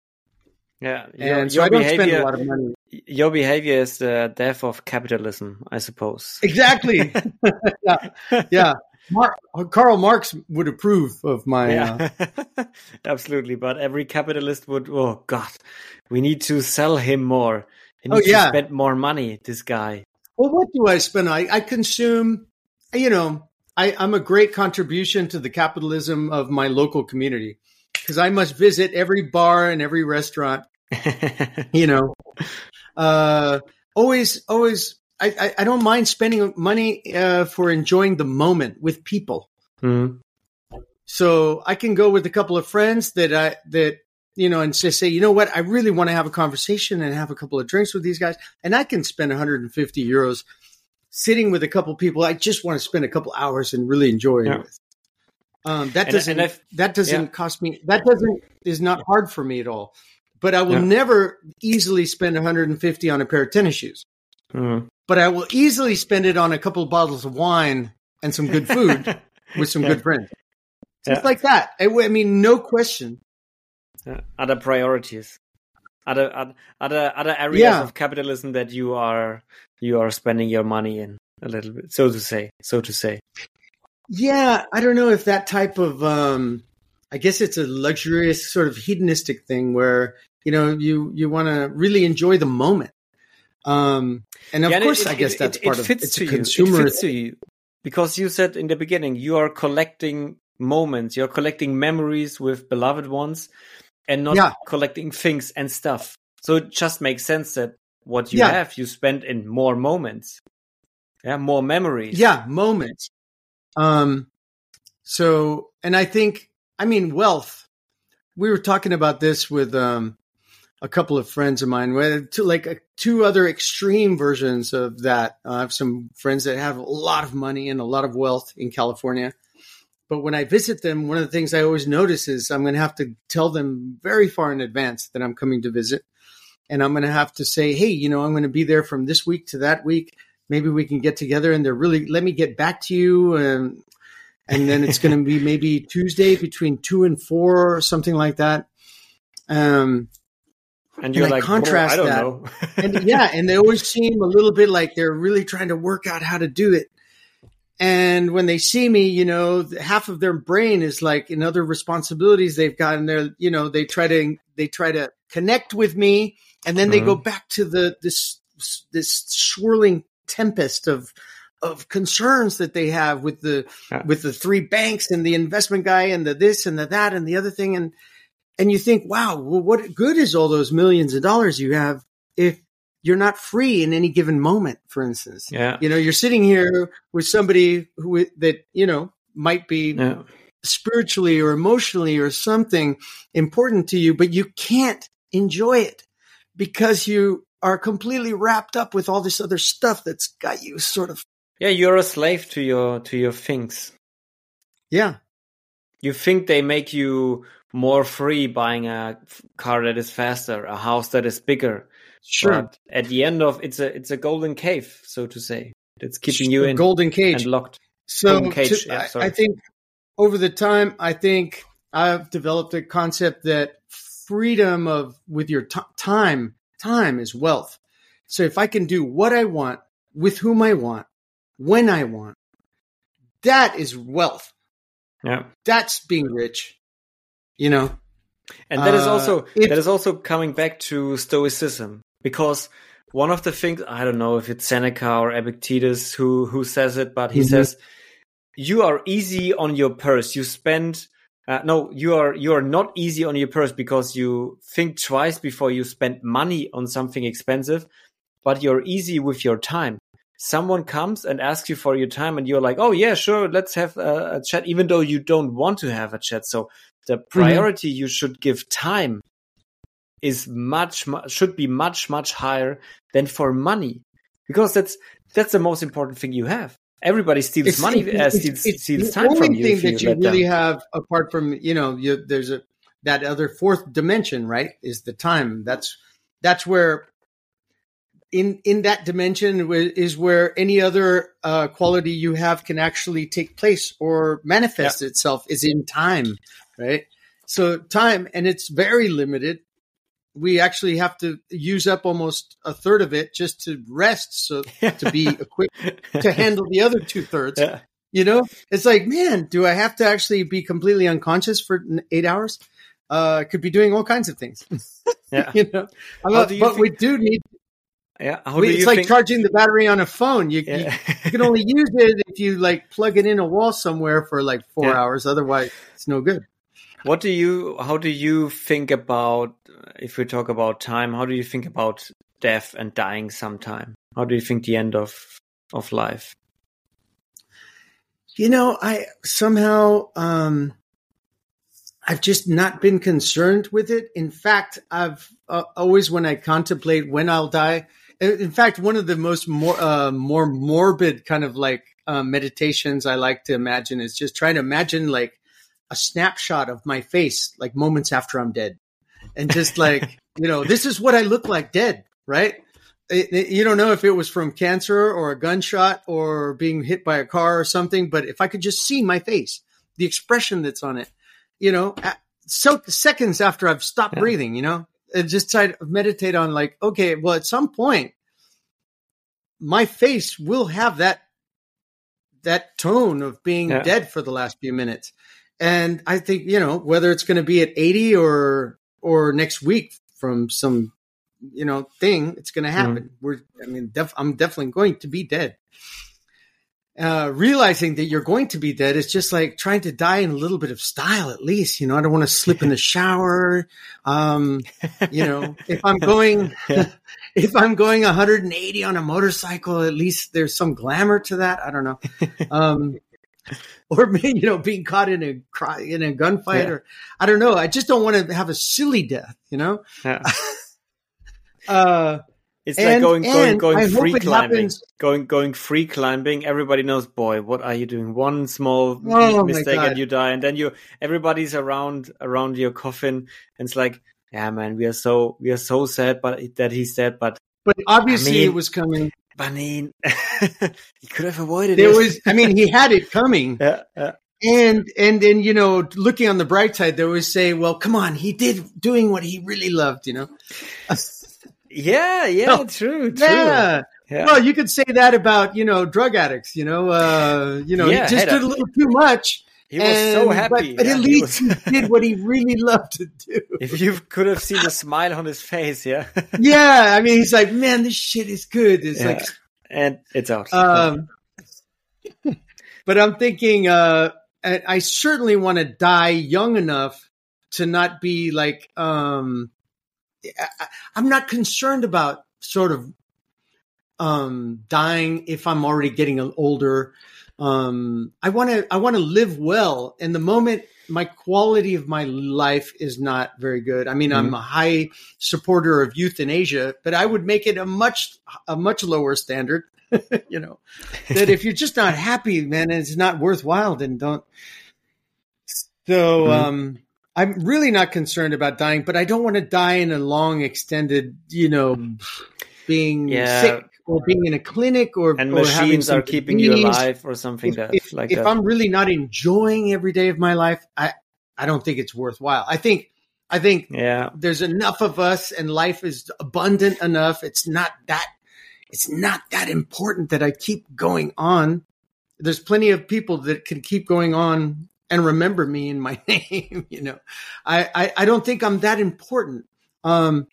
Yeah, your, and so I don't behavior, spend a lot of money. Your behavior is the death of capitalism, I suppose. Exactly. [LAUGHS] [LAUGHS] yeah, yeah. Mar- Karl Marx would approve of my. Yeah, uh... [LAUGHS] absolutely. But every capitalist would. Oh God, we need to sell him more. He needs oh, yeah. to spend more money. This guy. Well, what do I spend? I, I consume. You know, I, I'm a great contribution to the capitalism of my local community because I must visit every bar and every restaurant. [LAUGHS] you know, uh, always, always. I, I, I, don't mind spending money uh, for enjoying the moment with people. Mm-hmm. So I can go with a couple of friends that I that you know and just say, you know what, I really want to have a conversation and have a couple of drinks with these guys, and I can spend 150 euros sitting with a couple of people. I just want to spend a couple hours and really enjoy yeah. it. Um, that doesn't and that doesn't yeah. cost me. That doesn't is not hard for me at all. But I will yeah. never easily spend 150 on a pair of tennis shoes. Mm. But I will easily spend it on a couple of bottles of wine and some good food [LAUGHS] with some yeah. good friends. Just like that. I, I, mean, no question. Other priorities, other other other areas of capitalism that you are you are spending your money in a little bit, so to say, so to say. Yeah, I don't know if that type of um I guess it's a luxurious sort of hedonistic thing where you know you you want to really enjoy the moment. Um and of yeah, course it, I guess it, that's it, part of it's a consumer it fits to you because you said in the beginning you are collecting moments, you're collecting memories with beloved ones and not yeah. collecting things and stuff. So it just makes sense that what you yeah. have you spend in more moments. Yeah, more memories. Yeah, moments. Um, so, and I think, I mean, wealth. We were talking about this with um, a couple of friends of mine, with two, like uh, two other extreme versions of that. Uh, I have some friends that have a lot of money and a lot of wealth in California. But when I visit them, one of the things I always notice is I'm going to have to tell them very far in advance that I'm coming to visit. And I'm going to have to say, hey, you know, I'm going to be there from this week to that week maybe we can get together and they're really let me get back to you and and then it's going to be [LAUGHS] maybe Tuesday between two and four or something like that. Um, and you're [LAUGHS] and like, contrast that, and yeah, and they always seem a little bit like they're really trying to work out how to do it. And when they see me, you know, half of their brain is like in other responsibilities they've got, and they're, you know, they try to they try to connect with me, and then they mm-hmm. go back to the this this swirling tempest of of concerns that they have with the yeah. with the three banks and the investment guy and the this and the that and the other thing and and you think wow well what good is all those millions of dollars you have if you're not free in any given moment for instance? Yeah. You know you're sitting here with somebody who that you know might be yeah. spiritually or emotionally or something important to you but you can't enjoy it because you are completely wrapped up with all this other stuff that's got you sort of yeah you're a slave to your to your things. Yeah. You think they make you more free buying a car that is faster a house that is bigger sure but at the end of it's a it's a golden cave so to say it's keeping you in golden cage and locked so cage, to, yeah, I, I think over the time i think i've developed a concept that freedom of with your time time is wealth. So if I can do what I want with whom I want, when I want, that is wealth. Yeah. That's being rich. You know? And that uh, is also it, that is also coming back to stoicism because one of the things I don't know if it's Seneca or Epictetus who who says it, but he mm-hmm. says you are easy on your purse. You spend uh, no, you are you are not easy on your purse because you think twice before you spend money on something expensive, but you're easy with your time. Someone comes and asks you for your time, and you're like, "Oh yeah, sure, let's have a, a chat," even though you don't want to have a chat. So the mm-hmm. priority mm-hmm. you should give time is much, much should be much much higher than for money because that's that's the most important thing you have everybody steals it's, money, uh, steals, it's, steals time from you. The only thing that you really them. have, apart from you know, you, there's a that other fourth dimension, right? Is the time. That's that's where in in that dimension is where any other uh, quality you have can actually take place or manifest yeah. itself is in time, right? So time, and it's very limited we actually have to use up almost a third of it just to rest so to be [LAUGHS] equipped to handle the other two thirds yeah. you know, it's like, man, do I have to actually be completely unconscious for eight hours? Uh, could be doing all kinds of things. [LAUGHS] Yeah. [LAUGHS] you know, you but think- we do need. Yeah. We- it's like think? charging the battery on a phone. You, you you can only use it if you like plug it in a wall somewhere for like four Yeah. hours. Otherwise, it's no good. What do you? How do you think about? If we talk about time, how do you think about death and dying sometime? How do you think the end of of life? You know, I somehow um I've just not been concerned with it. In fact, I've uh, always when I contemplate when I'll die. In fact, one of the most more uh, more morbid kind of like uh, meditations I like to imagine is just trying to imagine like a snapshot of my face, like moments after I'm dead, and just like [LAUGHS] you know, this is what I look like dead, right? it, it- you don't know if it was from cancer or a gunshot or being hit by a car or something, but if I could just see my face, the expression that's on it, you know, at- so seconds after I've stopped Yeah. breathing, you know, and just try to meditate on like, okay, well, at some point, my face will have that that tone of being Yeah. dead for the last few minutes. And I think, you know, whether it's going to be at 80 or or next week from some you know thing it's going to happen. We're i mean def- i'm definitely going to be dead. Uh realizing that you're going to be dead is just like trying to die in a little bit of style at least you know? I don't want to slip in the [LAUGHS] shower um you know? If i'm [LAUGHS] going [LAUGHS] if i'm going 180 on a motorcycle at least there's some glamour to that i don't know. Um [LAUGHS] or maybe you know being caught in a cry in a gunfight Yeah. or i don't know i just don't want to have a silly death you know Yeah. [LAUGHS] uh It's like going going going free climbing. happens- Going going free climbing. Everybody knows, boy, what are you doing? One small Oh, mistake and you die, and then you everybody's around around your coffin, and it's like, yeah, man, we are so we are so sad, but that he's dead. But but obviously I mean- it was coming I mean, [LAUGHS] he could have avoided there it. was i mean he had it coming [LAUGHS] yeah, yeah. and and and you know looking on the bright side they always say well come on he did doing what he really loved you know [LAUGHS] yeah, yeah, No. true, true. yeah Yeah. well you could say that about you know drug addicts you know uh you know Yeah, he just did a little too much he was so happy. but, but yeah, at he least was- he did what he really [LAUGHS] loved to do if you could have seen the smile on his face, yeah, [LAUGHS] yeah i mean he's like man this shit is good it's Yeah. like and it's out. Um, but I'm thinking, uh, I certainly want to die young enough to not be like, um, I- I'm not concerned about sort of, um, dying if I'm already getting older. Um, I want to, I want to live well. And the moment my quality of my life is not very good. I mean, I'm a high supporter of euthanasia, but I would make it a much, a much lower standard. [LAUGHS] you know, that if you're just not happy, man, and it's not worthwhile, then don't. So, Mhm. um, I'm really not concerned about dying, but I don't want to die in a long, extended, you know, being Yeah. sick or being in a clinic or and or machines are keeping you alive or something If, that if, like if that. I'm really not enjoying every day of my life, I I don't think it's worthwhile. I think I think yeah, there's enough of us and life is abundant enough. It's not that it's not that important that I keep going on. There's plenty of people that can keep going on and remember me in my [LAUGHS] name. You know, I, I, I don't think I'm that important. Um,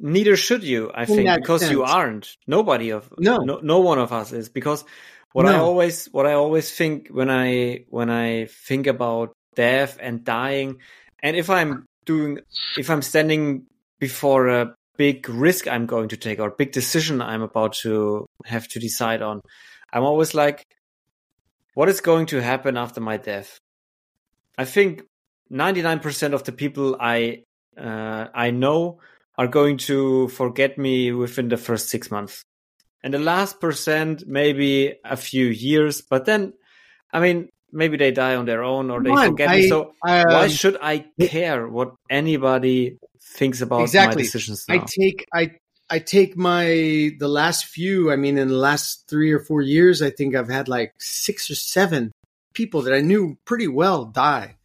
neither should you. I think because you aren't. Nobody of No. no, no one of us is because what I always what I always think when I when I think about death and dying, and if I'm doing if I'm standing before a big risk I'm going to take or a big decision I'm about to have to decide on, I'm always like, what is going to happen after my death? I think 99% of the people I uh, I know are going to forget me within the first six months. And the last percent, maybe a few years, but then, I mean, maybe they die on their own or they Come forget I- me. So I, why um, should I care what anybody thinks about my Exactly. decisions I take I I take my the last few. I mean, in the last three or four years, I think I've had like six or seven people that I knew pretty well die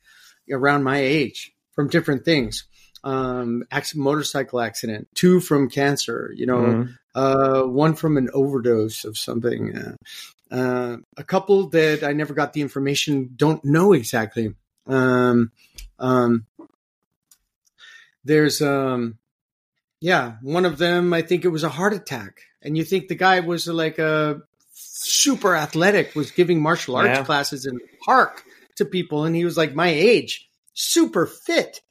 around my age from different things. Um, motorcycle accident, two from cancer. You know, Mhm. uh, one from an overdose of something. Uh, Uh, a couple that I never got the information don't know exactly. Um, um, there's, um, yeah, one of them, I think it was a heart attack. And you think the guy was like a super athletic, was giving martial arts Yeah. classes in the park to people. And he was like my age, super fit.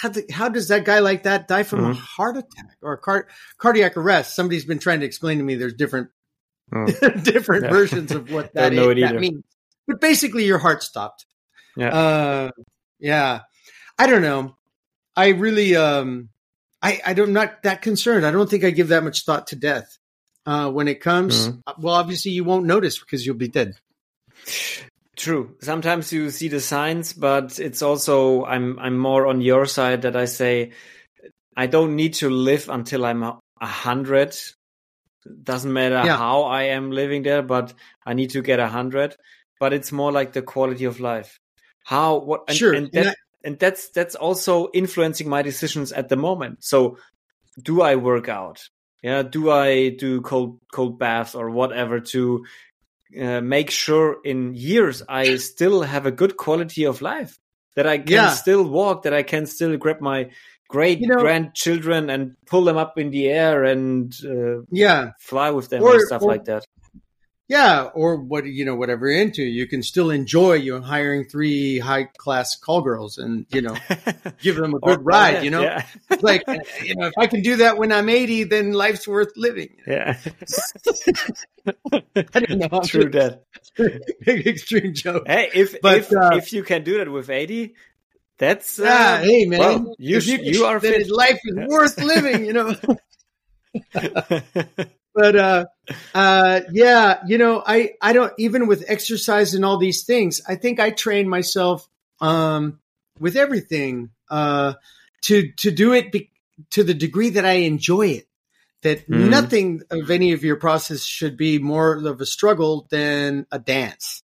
How, the, how does that guy like that die from a Mhm. heart attack or a car, cardiac arrest? Somebody's been trying to explain to me there's different Oh. [LAUGHS] different Yeah. versions of what [LAUGHS] that, is- that means. But basically, your heart stopped. Yeah. Uh, yeah. I don't know. I really, um, I, I don't, I'm not that concerned. I don't think I give that much thought to death. Uh, when it comes, Mhm. well, obviously you won't notice because you'll be dead. True. Sometimes you see the signs, but it's also I'm I'm more on your side that I say I don't need to live until I'm a hundred. Doesn't matter Yeah. how I am living there, but I need to get a hundred. But it's more like the quality of life. How what and, Sure, and, and that, and that's that's also influencing my decisions at the moment. So do I work out? Yeah, do I do cold cold baths or whatever to uh, make sure in years I still have a good quality of life that I can Yeah. still walk, that I can still grab my great You know- grandchildren and pull them up in the air and uh, Yeah. fly with them Or- and stuff or- like that. Yeah. Or what, you know, whatever you're into, you can still enjoy you hiring three high class call girls and, you know, [LAUGHS] give them a good ride, you know, yeah, like, you know, if I can do that when I'm 80, then life's worth living. yeah. [LAUGHS] I don't know. True that. [LAUGHS] big extreme joke. Hey, if But, if uh, if you can do that with eighty, that's uh, Yeah, hey man, well, you sh- you are then fit. Life is worth living, you know. But uh, uh, yeah, you know, I I don't even with exercise and all these things. I think I train myself um, with everything uh, to to do it be- to the degree that I enjoy it. That Mhm. nothing of any of your process should be more of a struggle than a dance.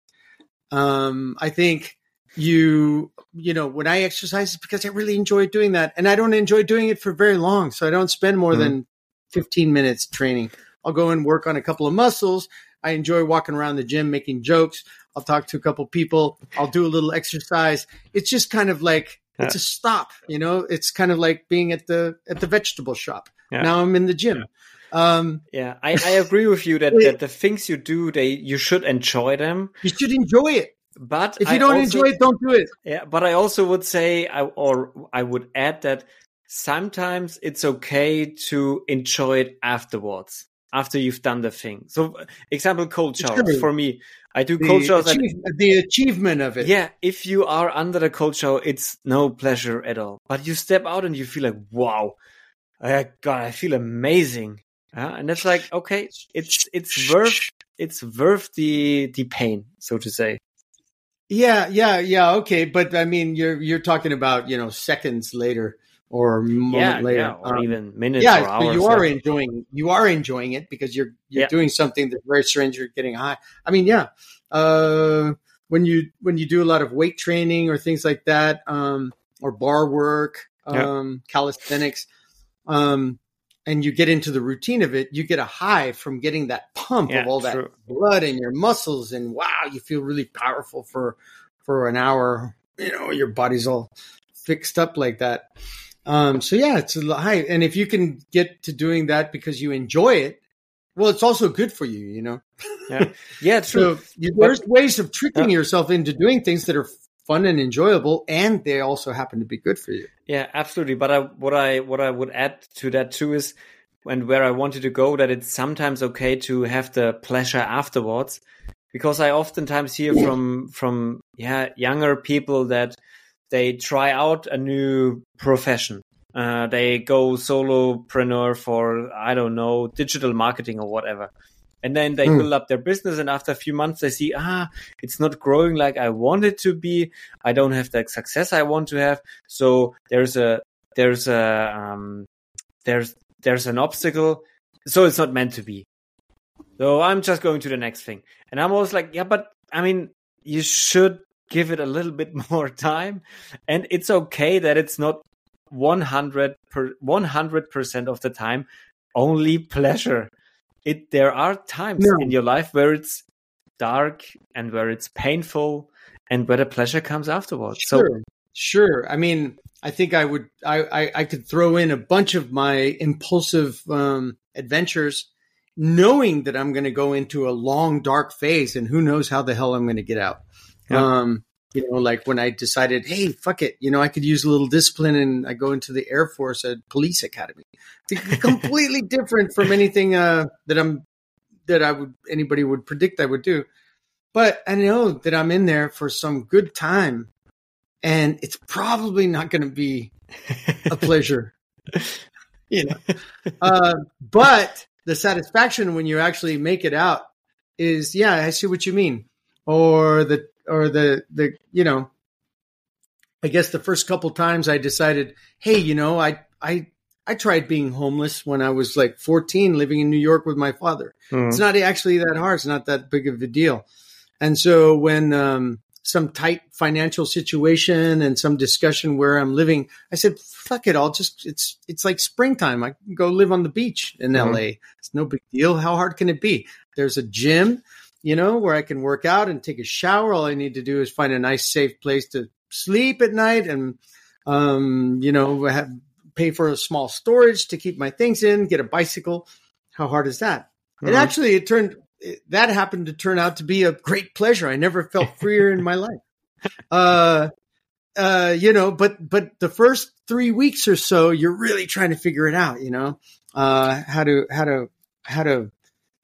Um, I think you you know when I exercise it's because I really enjoy doing that, and I don't enjoy doing it for very long, so I don't spend more Mhm. than fifteen minutes training. I'll go and work on a couple of muscles. I enjoy walking around the gym making jokes. I'll talk to a couple people. I'll do a little exercise. It's just kind of like it's a stop, you know. It's kind of like being at the at the vegetable shop. Yeah. Now I'm in the gym. Um, yeah, I, I agree with you that, [LAUGHS] that the things you do, they you should enjoy them. you should enjoy it. But If you I don't also- enjoy it, don't do it. Yeah, but I also would say, I, or I would add that sometimes it's okay to enjoy it afterwards, after you've done the thing. So, example, cold showers. For me, I do cold showers. and- achieve- the achievement of it. yeah, if you are under the cold shower, it's no pleasure at all. But you step out and you feel like, wow, uh, God, I feel amazing. Yeah, and that's like, okay, it's it's worth it's worth the the pain, so to say. Yeah, yeah, yeah. Okay, but I mean, you're you're talking about you know seconds later or a moment Yeah, later. yeah, or Um, even minutes or yeah, hours. but you are yeah. enjoying you are enjoying it because you're you're doing something that's very strange. You're getting high. I mean, yeah. Uh, when you when you do a lot of weight training or things like that, um, or bar work, um, calisthenics, um, and you get into the routine of it, you get a high from getting that pump of all that true. blood in your muscles, and wow, you feel really powerful for for an hour. You know, your body's all fixed up like that. Um, so yeah, it's a high, and if you can get to doing that because you enjoy it, well, it's also good for you. You know, Yeah, yeah, [LAUGHS] true. so you, there's ways of tricking yourself into doing things that are fun and enjoyable, and they also happen to be good for you. Yeah, absolutely. But I, what I what I would add to that too is, and where I wanted to go, that it's sometimes okay to have the pleasure afterwards, because I oftentimes hear from from yeah younger people that they try out a new profession. Uh, they go solopreneur for I don't know digital marketing or whatever, and then they Hmm. build up their business. And after a few months, they see ah, it's not growing like I want it to be. I don't have the success I want to have. So there's a there's a um, there's there's an obstacle. So it's not meant to be. So I'm just going to the next thing, and I'm always like, yeah, but I mean, you should give it a little bit [LAUGHS] more time, and it's okay that it's not 100 per 100 percent of the time only pleasure. It there are times No. in your life where it's dark and where it's painful and where the pleasure comes afterwards. Sure, so, sure. I mean, I think I would, I, I, I could throw in a bunch of my impulsive um, adventures, knowing that I'm going to go into a long dark phase, and who knows how the hell I'm going to get out. Yeah. Um, you know, like when I decided, hey, fuck it, you know, I could use a little discipline, and I go into the Air Force at Police Academy. [LAUGHS] Completely different from anything uh, that I'm that I would anybody would predict I would do. But I know that I'm in there for some good time and it's probably not going to be a pleasure. [LAUGHS] you know. Uh, but the satisfaction when you actually make it out is yeah, I see what you mean. Or the or the the you know I guess the first couple times I decided, hey, you know, I I I tried being homeless when I was like 14, living in New York with my father. Mm-hmm. It's not actually that hard. It's not that big of a deal. And so when um, some tight financial situation and some discussion where I'm living, I said, "Fuck it, I'll just it's it's like springtime. I can go live on the beach in mm-hmm. LA. It's no big deal. How hard can it be? There's a gym, you know, where I can work out and take a shower. All I need to do is find a nice, safe place to sleep at night, and um, you know, have, pay for a small storage to keep my things in. Get a bicycle. How hard is that? Mm-hmm. And actually, it turned that happened to turn out to be a great pleasure. I never felt [LAUGHS] freer in my life. Uh, uh, you know, but but the first three weeks or so, you're really trying to figure it out. You know, uh, how to how to how to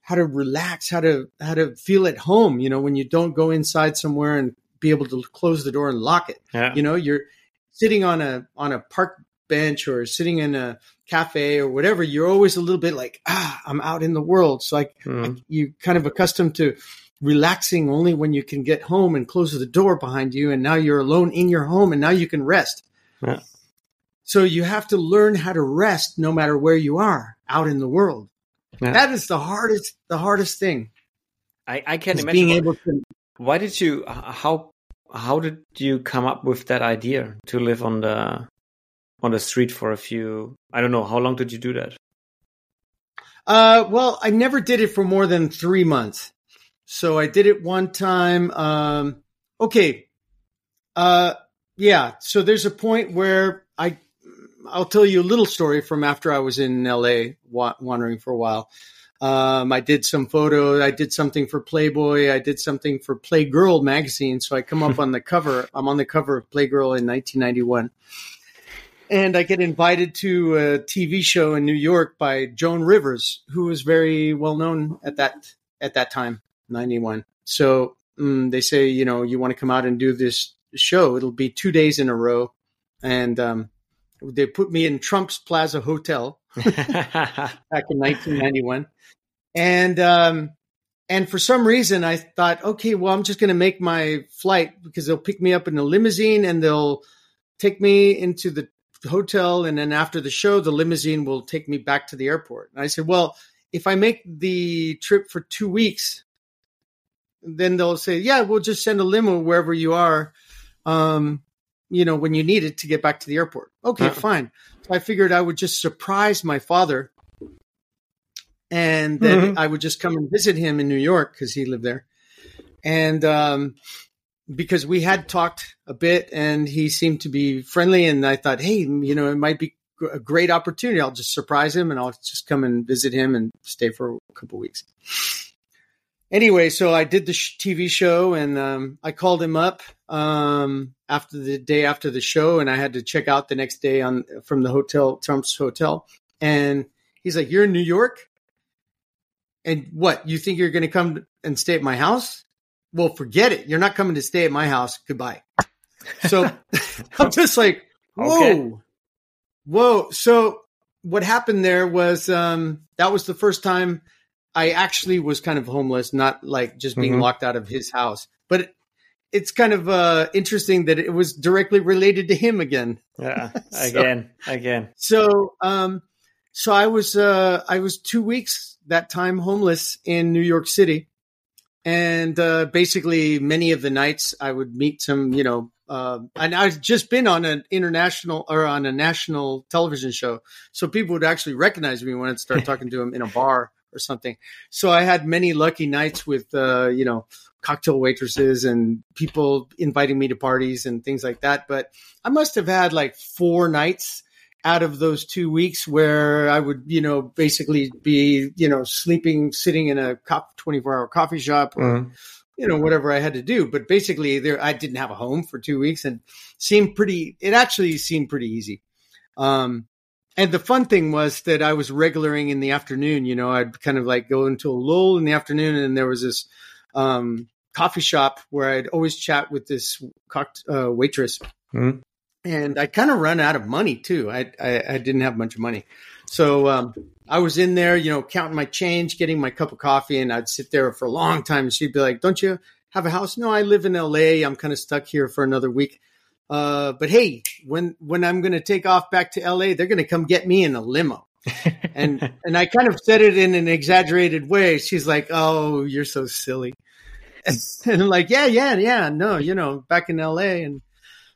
how to relax, how to how to feel at home. You know, when you don't go inside somewhere and be able to close the door and lock it. Yeah. You know, you're sitting on a on a park bench or sitting in a cafe or whatever, you're always a little bit like, ah, I'm out in the world. So like mm. you kind of accustomed to relaxing only when you can get home and close the door behind you. And now you're alone in your home and now you can rest. Yeah. So you have to learn how to rest no matter where you are out in the world. Yeah. That is the hardest, the hardest thing. I, I can't imagine being able to. Why did you? How how did you come up with that idea to live on the on the street for a few. I don't know how long did you do that? Uh, well, I never did it for more than three months. So I did it one time. Um, okay. Uh, yeah. So there's a point where I, I'll tell you a little story from after I was in LA wa- wandering for a while. Um, I did some photos. I did something for Playboy. I did something for Playgirl magazine. So I come up [LAUGHS] on the cover. I'm on the cover of Playgirl in 1991 and I get invited to a TV show in New York by Joan Rivers, who was very well known at that at that time, ninety one. So um, they say, you know, you want to come out and do this show? It'll be two days in a row, and um, they put me in Trump's Plaza Hotel [LAUGHS] back in nineteen ninety one, and um, and for some reason I thought, okay, well, I'm just going to make my flight because they'll pick me up in a limousine and they'll take me into the hotel. And then after the show the limousine will take me back to the airport. And i said well if i make the trip for two weeks then they'll say yeah we'll just send a limo wherever you are. Um, you know when you need it to get back to the airport okay uh-huh. fine so i figured i would just surprise my father and then mm-hmm. i would just come and visit him in new york because he lived there and um, because we had talked a bit and he seemed to be friendly and I thought, hey, you know, it might be a great opportunity. I'll just surprise him and I'll just come and visit him and stay for a couple weeks. Anyway, so I did the TV show and um, I called him up um, after the day after the show, and I had to check out the next day on from the hotel, Trump's hotel, and he's like, "You're in New York, and what? You think you're going to come and stay at my house?" well, forget it. You're not coming to stay at my house. Goodbye. So [LAUGHS] [LAUGHS] I'm just like, whoa, okay. whoa. So what happened there was um, that was the first time I actually was kind of homeless, not like just being mm-hmm. locked out of his house. But it's kind of uh, interesting that it was directly related to him again. Yeah, [LAUGHS] again, so, again. So, um, so I was uh, I was two weeks that time homeless in New York City and uh, basically many of the nights I would meet some, you know, uh, and I've just been on an international or on a national television show, so people would actually recognize me when I'd start [LAUGHS] talking to them in a bar or something. So I had many lucky nights with, uh, you know, cocktail waitresses and people inviting me to parties and things like that. But I must have had like four nights out of those two weeks where I would, you know, basically be, you know, sleeping, sitting in a 24 hour coffee shop or, mm. you know, whatever I had to do. But basically there, I didn't have a home for two weeks and seemed pretty, it actually seemed pretty easy. Um, and the fun thing was that I was regularing in the afternoon. You know, I'd kind of like go into a lull in the afternoon, and there was this um, coffee shop where I'd always chat with this uh, waitress. Mm-hmm. And I kind of run out of money too. I, I, I didn't have much money, so um, I was in there, you know, counting my change, getting my cup of coffee, and I'd sit there for a long time. And she'd be like, "Don't you have a house?" No, I live in L.A. I'm kind of stuck here for another week. Uh, but hey, when when I'm going to take off back to LA, they're going to come get me in a limo. [LAUGHS] and and I kind of said it in an exaggerated way. She's like, "Oh, you're so silly," and, [LAUGHS] and I'm like, "Yeah, yeah, yeah. No, you know, back in LA, and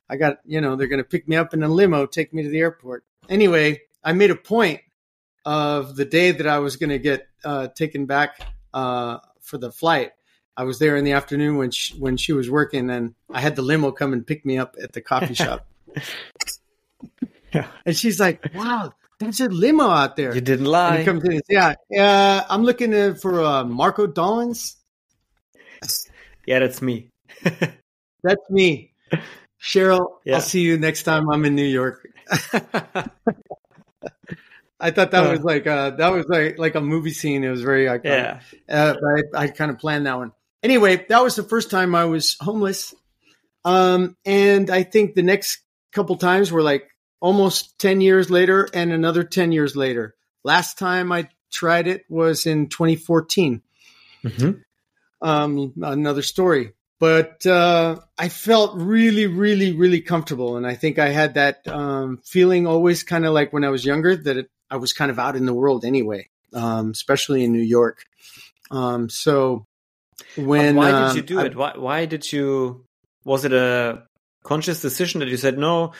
I got, you know, they're going to pick me up in a limo, take me to the airport." Anyway, I made a point of the day that I was going to get uh, taken back uh, for the flight. I was there in the afternoon when she, when she was working, and I had the limo come and pick me up at the coffee [LAUGHS] shop. yeah. And she's like, "Wow, there's a limo out there." You didn't lie. And comes in and says, "Yeah, uh, I'm looking for uh, Marco Dollenz." [LAUGHS] yeah, that's me. [LAUGHS] that's me, Cheryl. Yeah. I'll see you next time I'm in New York. I thought that was like uh, that was like like a movie scene. It was very iconic. Yeah, uh, I, I kind of planned that one anyway, that was the first time I was homeless. Um, and I think the next couple times were like almost 10 years later and another 10 years later. Last time I tried it was in 2014. Mm-hmm. Um, another story. But uh, I felt really, really, really comfortable. And I think I had that um, feeling always kind of like when I was younger that it, I was kind of out in the world anyway, um, especially in New York. Um, so when but why uh, did you do I, it? Why why did you? Was it a conscious decision that you said no?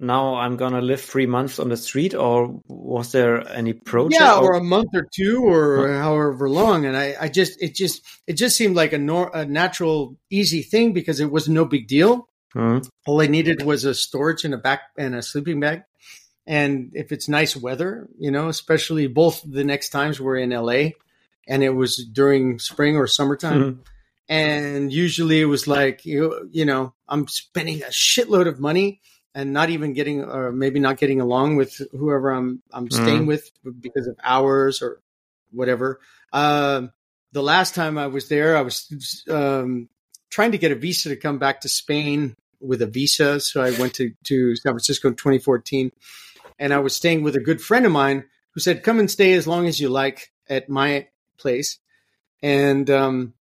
Now I'm gonna live three months on the street, or was there any project? Yeah, or, or a month or two, or huh? however long. And I, I just, it just, it just seemed like a, nor, a natural, easy thing because it was no big deal. Mm-hmm. All I needed was a storage and a back and a sleeping bag. And if it's nice weather, you know, especially both the next times we're in LA, and it was during spring or summertime. Mm-hmm. And usually it was like, you, you know, I'm spending a shitload of money and not even getting, or maybe not getting along with whoever I'm, I'm mm-hmm. staying with because of hours or whatever. Um, the last time I was there, I was um, trying to get a visa to come back to Spain with a visa. So I went to, to San Francisco in 2014 and I was staying with a good friend of mine who said, come and stay as long as you like at my place. And um,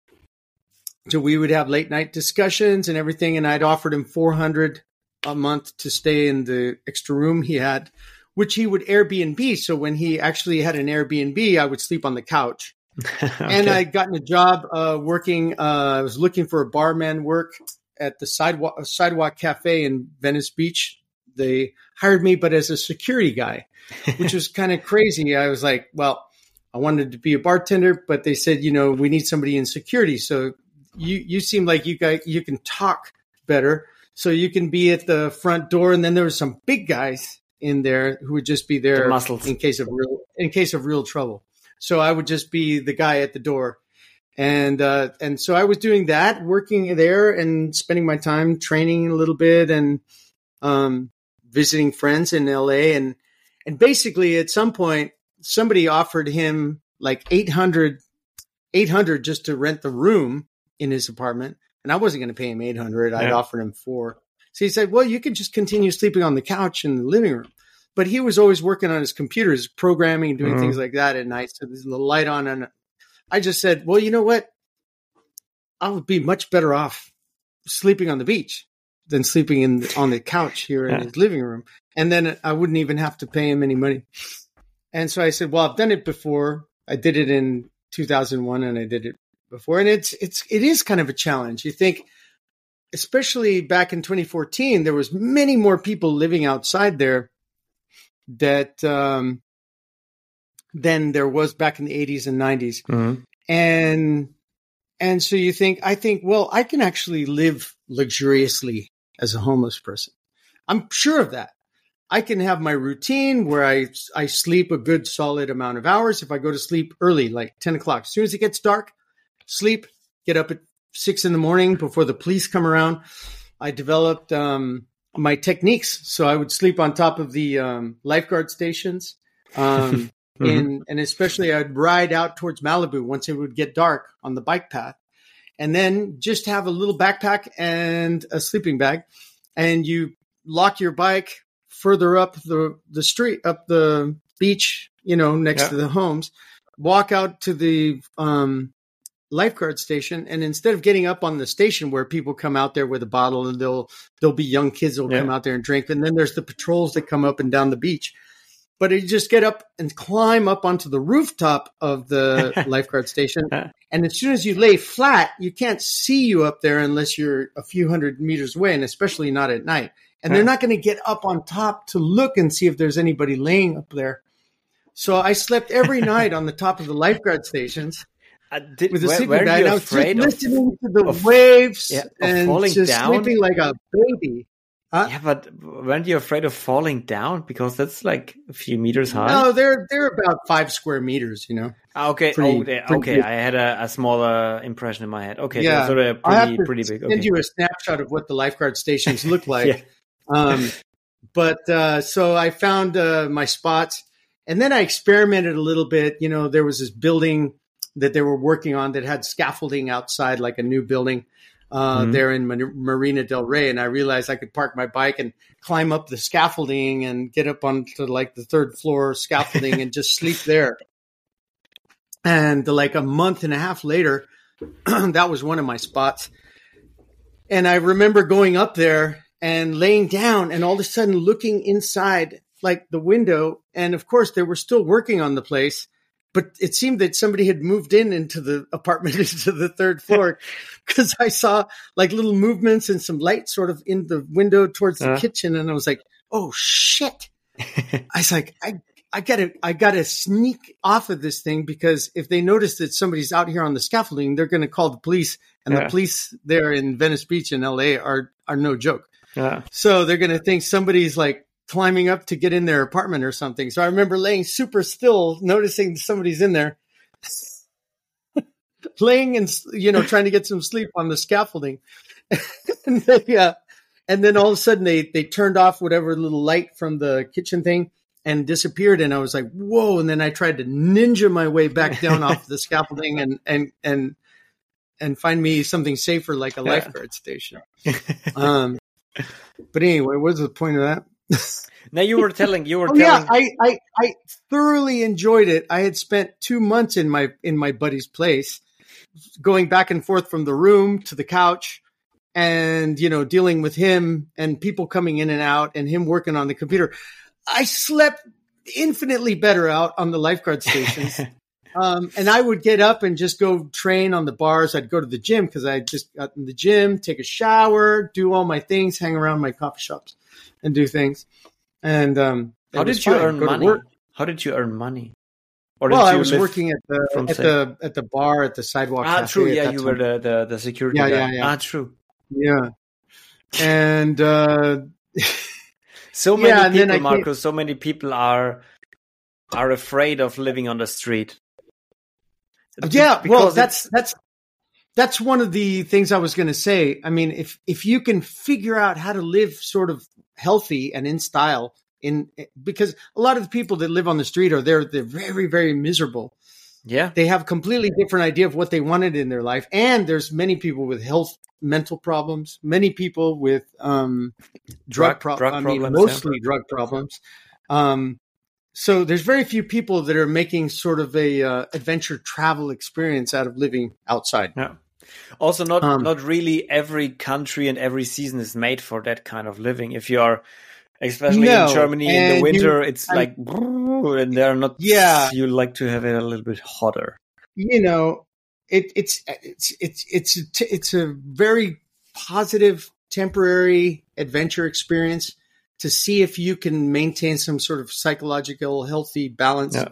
so we would have late night discussions and everything. And I'd offered him 400 a month to stay in the extra room he had, which he would Airbnb. So when he actually had an Airbnb, I would sleep on the couch. [LAUGHS] okay. And I'd gotten a job uh, working. Uh, I was looking for a barman work at the sidewalk sidewalk cafe in Venice Beach. They hired me, but as a security guy, which [LAUGHS] was kind of crazy. I was like, well, I wanted to be a bartender, but they said, you know, we need somebody in security. So you you seem like you guys you can talk better, so you can be at the front door. And then there were some big guys in there who would just be there the in case of real in case of real trouble. So I would just be the guy at the door, and uh, and so I was doing that, working there and spending my time training a little bit and um, visiting friends in LA and and basically at some point somebody offered him like 800, 800 just to rent the room in his apartment. And I wasn't going to pay him 800. I'd offered him four. So he said, well, you could just continue sleeping on the couch in the living room. But he was always working on his computers, programming, doing mm-hmm. things like that at night. So there's a light on. And I just said, well, you know what? I would be much better off sleeping on the beach than sleeping in on the couch here yeah. in his living room. And then I wouldn't even have to pay him any money. And so I said, well, I've done it before. I did it in 2001 and I did it before. And it's, it's, it is kind of a challenge. You think, especially back in 2014, there was many more people living outside there that, um, than there was back in the 80s and 90s. Mhm. And and so you think I think well I can actually live luxuriously as a homeless person. I'm sure of that. I can have my routine where I I sleep a good solid amount of hours. If I go to sleep early, like 10 o'clock, as soon as it gets dark, sleep, get up at six in the morning before the police come around. I developed um, my techniques. So I would sleep on top of the um, lifeguard stations. Um, [LAUGHS] Mhm. and, and especially I'd ride out towards Malibu once it would get dark on the bike path. And then just have a little backpack and a sleeping bag. And you lock your bike further up the, the street, up the beach, you know, next Yeah. to the homes, walk out to the um, lifeguard station. And instead of getting up on the station where people come out there with a bottle and they'll, there'll be young kids that'll Yeah. come out there and drink. And then there's the patrols that come up and down the beach. But you just get up and climb up onto the rooftop of the [LAUGHS] lifeguard station. And as soon as you lay flat, you can't see you up there unless you're a few hundred meters away, and especially not at night. And they're not going to get up on top to look and see if there's anybody laying up there. So I slept every [LAUGHS] night on the top of the lifeguard stations Uh, did, with a sleeping bag. I was just listening to the of- waves yeah, and falling just down? sleeping like a baby. Huh? yeah, but weren't you afraid of falling down because that's like a few meters high? No, they're they're about five square meters. You know. Ah, okay, pretty- oh, they- okay. big. I had a, a smaller impression in my head. Okay, Yeah. so they're I have to pretty big. send Okay. you a snapshot of what the lifeguard stations look [LAUGHS] like. Yeah. Um, but uh, so I found uh, my spots, and then I experimented a little bit. You know, there was this building that they were working on that had scaffolding outside, like a new building uh, Mhm. there in Mar- Marina Del Rey, and I realized I could park my bike and climb up the scaffolding and get up onto like the third floor scaffolding and just sleep there. And like a month and a half later, [CLEARS THROAT] that was one of my spots. And I remember going up there and laying down and all of a sudden looking inside like the window. And of course, they were still working on the place, but it seemed that somebody had moved in into the [LAUGHS] apartment into the third [LAUGHS] floor because I saw like little movements and some light sort of in the window towards the Uh. kitchen. And I was like, oh shit. [LAUGHS] I was like, I, I gotta, I gotta sneak off of this thing because if they notice that somebody's out here on the scaffolding, they're going to call the police and Yeah. the police there in Venice Beach in LA are, are no joke. Yeah. So they're going to think somebody's like climbing up to get in their apartment or something. So I remember laying super still, noticing somebody's in there, [LAUGHS] laying and, you know, trying to get some sleep on the scaffolding. [LAUGHS] and, they, uh, and then all of a sudden they, they turned off whatever little light from the kitchen thing and disappeared. And I was like, whoa. And then I tried to ninja my way back down [LAUGHS] off the scaffolding and, and, and, and find me something safer like a Yeah. lifeguard station. Um, but anyway, what's the point of that? now you were telling you were [LAUGHS] Oh yeah, telling I, I I thoroughly enjoyed it. I had spent two months in my in my buddy's place, going back and forth from the room to the couch, and you know dealing with him and people coming in and out, and him working on the computer. I slept infinitely better out on the lifeguard [LAUGHS] stations. Um, and I would get up and just go train on the bars. I'd go to the gym because I just got in the gym, take a shower, do all my things, hang around my coffee shops, and do things. And um, how did you fine. earn Go money? How did you earn money? Or Well, I was working at the from at sa- the at the bar at the sidewalk. Ah, true. Yeah, you time. were the, the the security Yeah, guy. yeah, yeah. Ah, true. yeah, and uh, [LAUGHS] So many Yeah, people, Marco. So many people are are afraid of living on the street. Yeah. Because Well, that's that's that's one of the things I was going to say. I mean, if if you can figure out how to live sort of healthy and in style, in because a lot of the people that live on the street are they're they're very very miserable. yeah. They have completely different idea of what they wanted in their life, and there's many people with health mental problems, many people with um, Drug- drug, pro- drug I mean, problems, yeah. mostly drug problems. Um, so there's very few people that are making sort of a uh, adventure travel experience out of living outside. Yeah. Also, not Um, not really every country and every season is made for that kind of living. If you are, especially No, in Germany in the you- winter, it's I'm- like and they're not. Yeah. you like to have it a little bit hotter. You know, it, it's it's it's it's a t- it's a very positive temporary adventure experience to see if you can maintain some sort of psychological healthy balance. Yeah.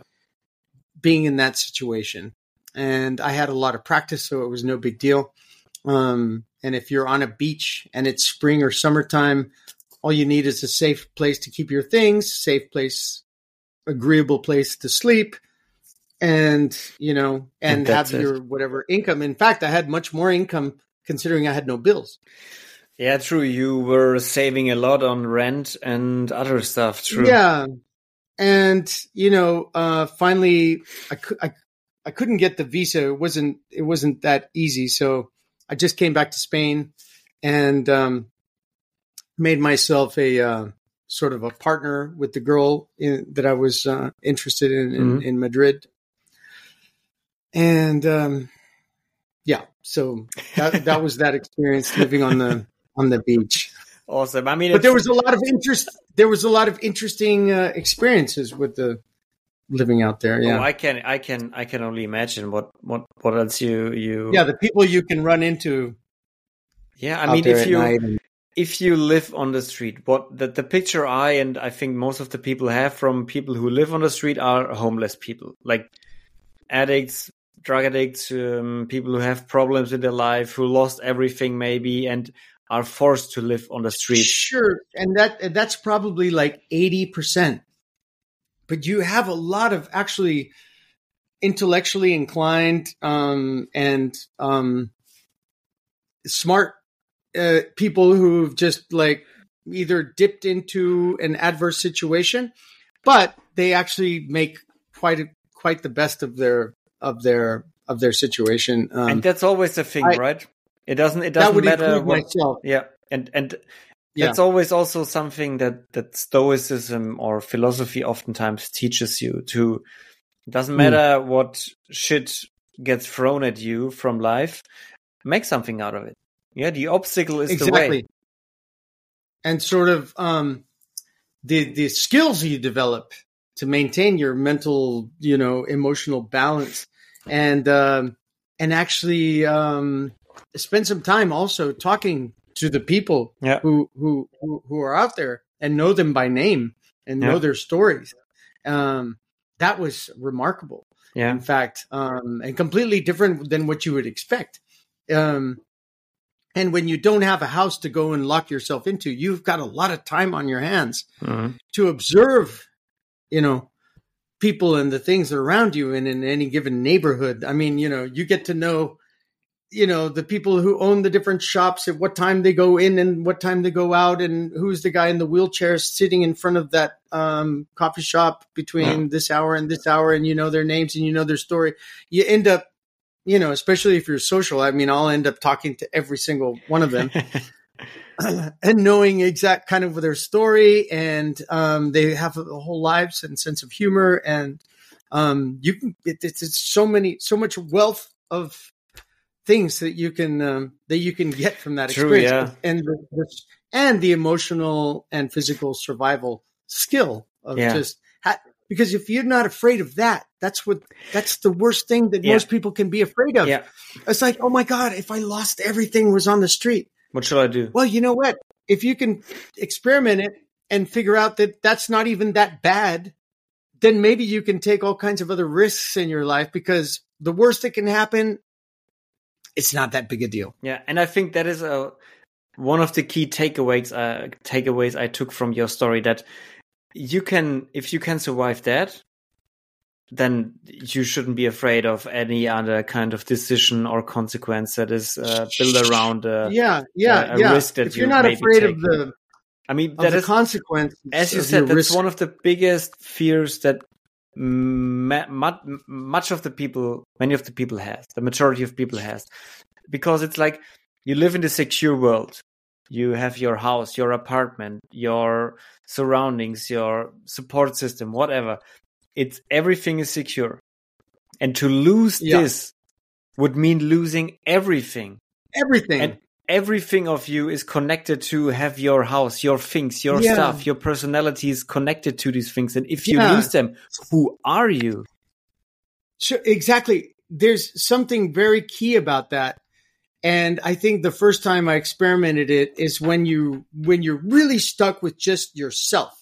being in that situation. And I had a lot of practice, so it was no big deal. Um, and if you're on a beach and it's spring or summertime, all you need is a safe place to keep your things, safe place, agreeable place to sleep, and you know, and, and have it. your whatever income. In fact, I had much more income considering I had no bills. Yeah, true. You were saving a lot on rent and other stuff. True. Yeah, and you know, uh, finally, I, I I couldn't get the visa. It wasn't it wasn't that easy. So I just came back to Spain and um, made myself a uh, sort of a partner with the girl in, that I was uh, interested in in, mm-hmm. in Madrid. And um, yeah, so that that was that experience living on the on the beach. Awesome. I mean, but there was a lot of interest. There was a lot of interesting uh, experiences with the living out there. Yeah, oh, I can, I can, I can only imagine what what what else you you. Yeah, the people you can run into. Yeah, I mean, if you and... if you live on the street, what the the picture I and I think most of the people have from people who live on the street are homeless people, like addicts, drug addicts, um, people who have problems in their life, who lost everything maybe, and are forced to live on the street. Sure, and that that's probably like eighty percent. But you have a lot of actually intellectually inclined um, and um, smart uh, people who've just like either dipped into an adverse situation, but they actually make quite a, quite the best of their of their of their situation. Um, and that's always the thing, I, right? It doesn't. It doesn't matter. What, myself. Yeah, and and yeah. it's always also something that that Stoicism or philosophy oftentimes teaches you to. It doesn't hmm. matter mm. what shit gets thrown at you from life. Make something out of it. Yeah, the obstacle is exactly. the way. And sort of um, the the skills you develop to maintain your mental, you know, emotional balance, and um, and actually um, spend some time also talking to the people yeah. who, who who are out there and know them by name and know their stories. Um, that was remarkable. Yeah. In fact, um, and completely different than what you would expect. Um, and when you don't have a house to go and lock yourself into, you've got a lot of time on your hands mm-hmm. to observe, you know, people and the things around you and in any given neighborhood. I mean, you know, you get to know you know the people who own the different shops at what time they go in and what time they go out and who's the guy in the wheelchair sitting in front of that um, coffee shop between this hour and this hour and you know their names and you know their story. You end up you know especially if you're social i mean i'll end up talking to every single one of them. [LAUGHS] [CLEARS THROAT] And knowing exact kind of their story and um, they have a whole lives and sense of humor and um, you can it, it's, it's so many so much wealth of things that you can um, that you can get from that True, experience yeah. and the, the, and the emotional and physical survival skill of yeah. just ha- because if you're not afraid of that that's what that's the worst thing that yeah. most people can be afraid of yeah. it's like oh my god if i lost everything was on the street what should i do well you know what if you can experiment it and figure out that that's not even that bad then maybe you can take all kinds of other risks in your life because the worst that can happen it's not that big a deal. Yeah, and I think that is a one of the key takeaways uh, takeaways I took from your story that you can if you can survive that then you shouldn't be afraid of any other kind of decision or consequence that is uh, built around a, yeah yeah a, a yeah risk that if you're not afraid of the I mean that is consequence as you said that's risk. one of the biggest fears that much of the people, many of the people has, the majority of people has, because it's like you live in the secure world. You have your house, your apartment, your surroundings, your support system, whatever. It's everything is secure. And to lose yeah. this would mean losing everything. Everything. And everything of you is connected to have your house, your things, your yeah. stuff, your personality is connected to these things. And if you yeah. lose them, who are you? Sure, exactly. There's something very key about that. And I think the first time I experimented it is when you when you're really stuck with just yourself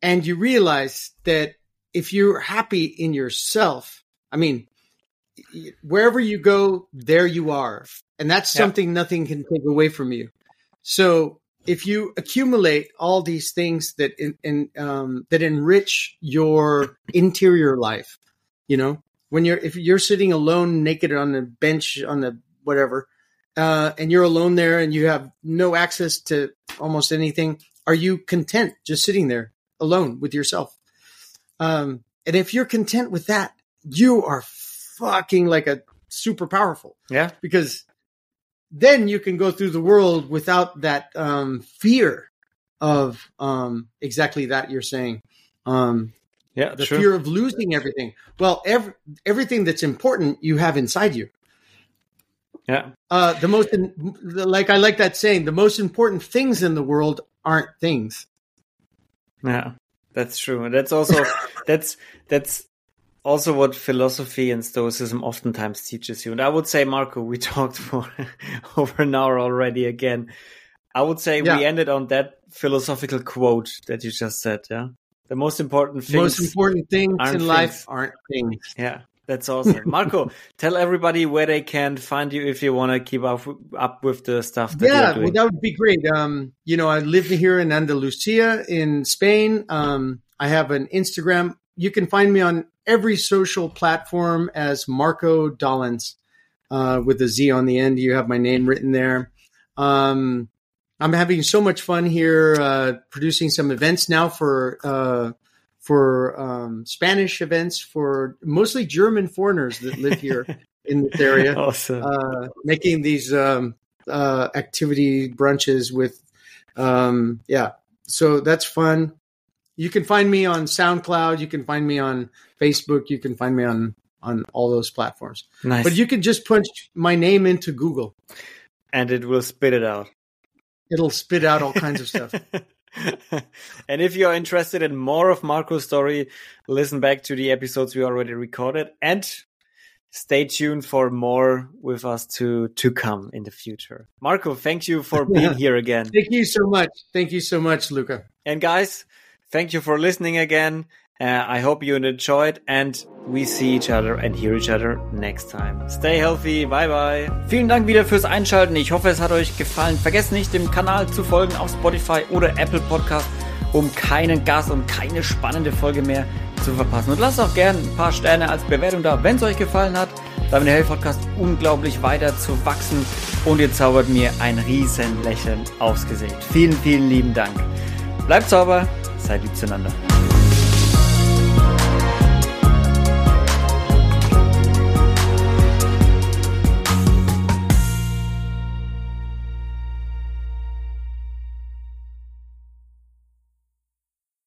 and you realize that if you're happy in yourself, I mean, wherever you go, there you are. And that's something yeah. nothing can take away from you. So if you accumulate all these things that in, in um, that enrich your interior life, you know, when you're if you're sitting alone, naked on the bench on the whatever, uh, and you're alone there and you have no access to almost anything, are you content just sitting there alone with yourself? Um, and if you're content with that, you are fucking like a super powerful. Yeah. Because then you can go through the world without that um, fear of um, exactly that you're saying. Um, yeah, the true. fear of losing everything. Well, every, everything that's important you have inside you. Yeah. Uh, the most, like I like that saying, the most important things in the world aren't things. Yeah, that's true. And that's also [LAUGHS] that's that's also what philosophy and stoicism oftentimes teaches you. And I would say, Marco, we [LAUGHS] talked for over an hour already again. I would say yeah. we ended on that philosophical quote that you just said. Yeah. The most important things. Most important things in things. life aren't things. Yeah. That's awesome. [LAUGHS] Marco, tell everybody where they can find you if you want to keep up, up with the stuff that yeah, well, that would be great. Um, you know, I live here in Andalusia in Spain. Um, I have an Instagram. You can find me on every social platform as Marco Dollenz uh, with a Z on the end. You have my name written there. Um, I'm having so much fun here, uh, producing some events now for uh, for um, Spanish events for mostly German foreigners that live here [LAUGHS] in this area. Awesome. Uh, making these um, uh, activity brunches with, um, yeah. So that's fun. You can find me on SoundCloud. You can find me on Facebook. You can find me on on all those platforms. Nice. But you can just punch my name into Google, and it will spit it out. It'll spit out all kinds of stuff. [LAUGHS] and if you're interested in more of Marco's story, listen back to the episodes we already recorded and stay tuned for more with us to to come in the future. Marco, thank you for [LAUGHS] being here again. Thank you so much. Thank you so much, Luca. And guys, thank you for listening again. Uh, I hope you enjoyed and we see each other and hear each other next time. Stay healthy. Bye bye. Vielen Dank wieder fürs Einschalten. Ich hoffe, es hat euch gefallen. Vergesst nicht, dem Kanal zu folgen auf Spotify oder Apple Podcast, um keinen Gast und keine spannende Folge mehr zu verpassen. Und lasst auch gerne ein paar Sterne als Bewertung da, wenn es euch gefallen hat. Damit Health Podcast unglaublich weiter zu wachsen und ihr zaubert mir ein riesen Lächeln aufs Gesicht. Vielen, vielen lieben Dank. Bleibt sauber, seid lieb zueinander.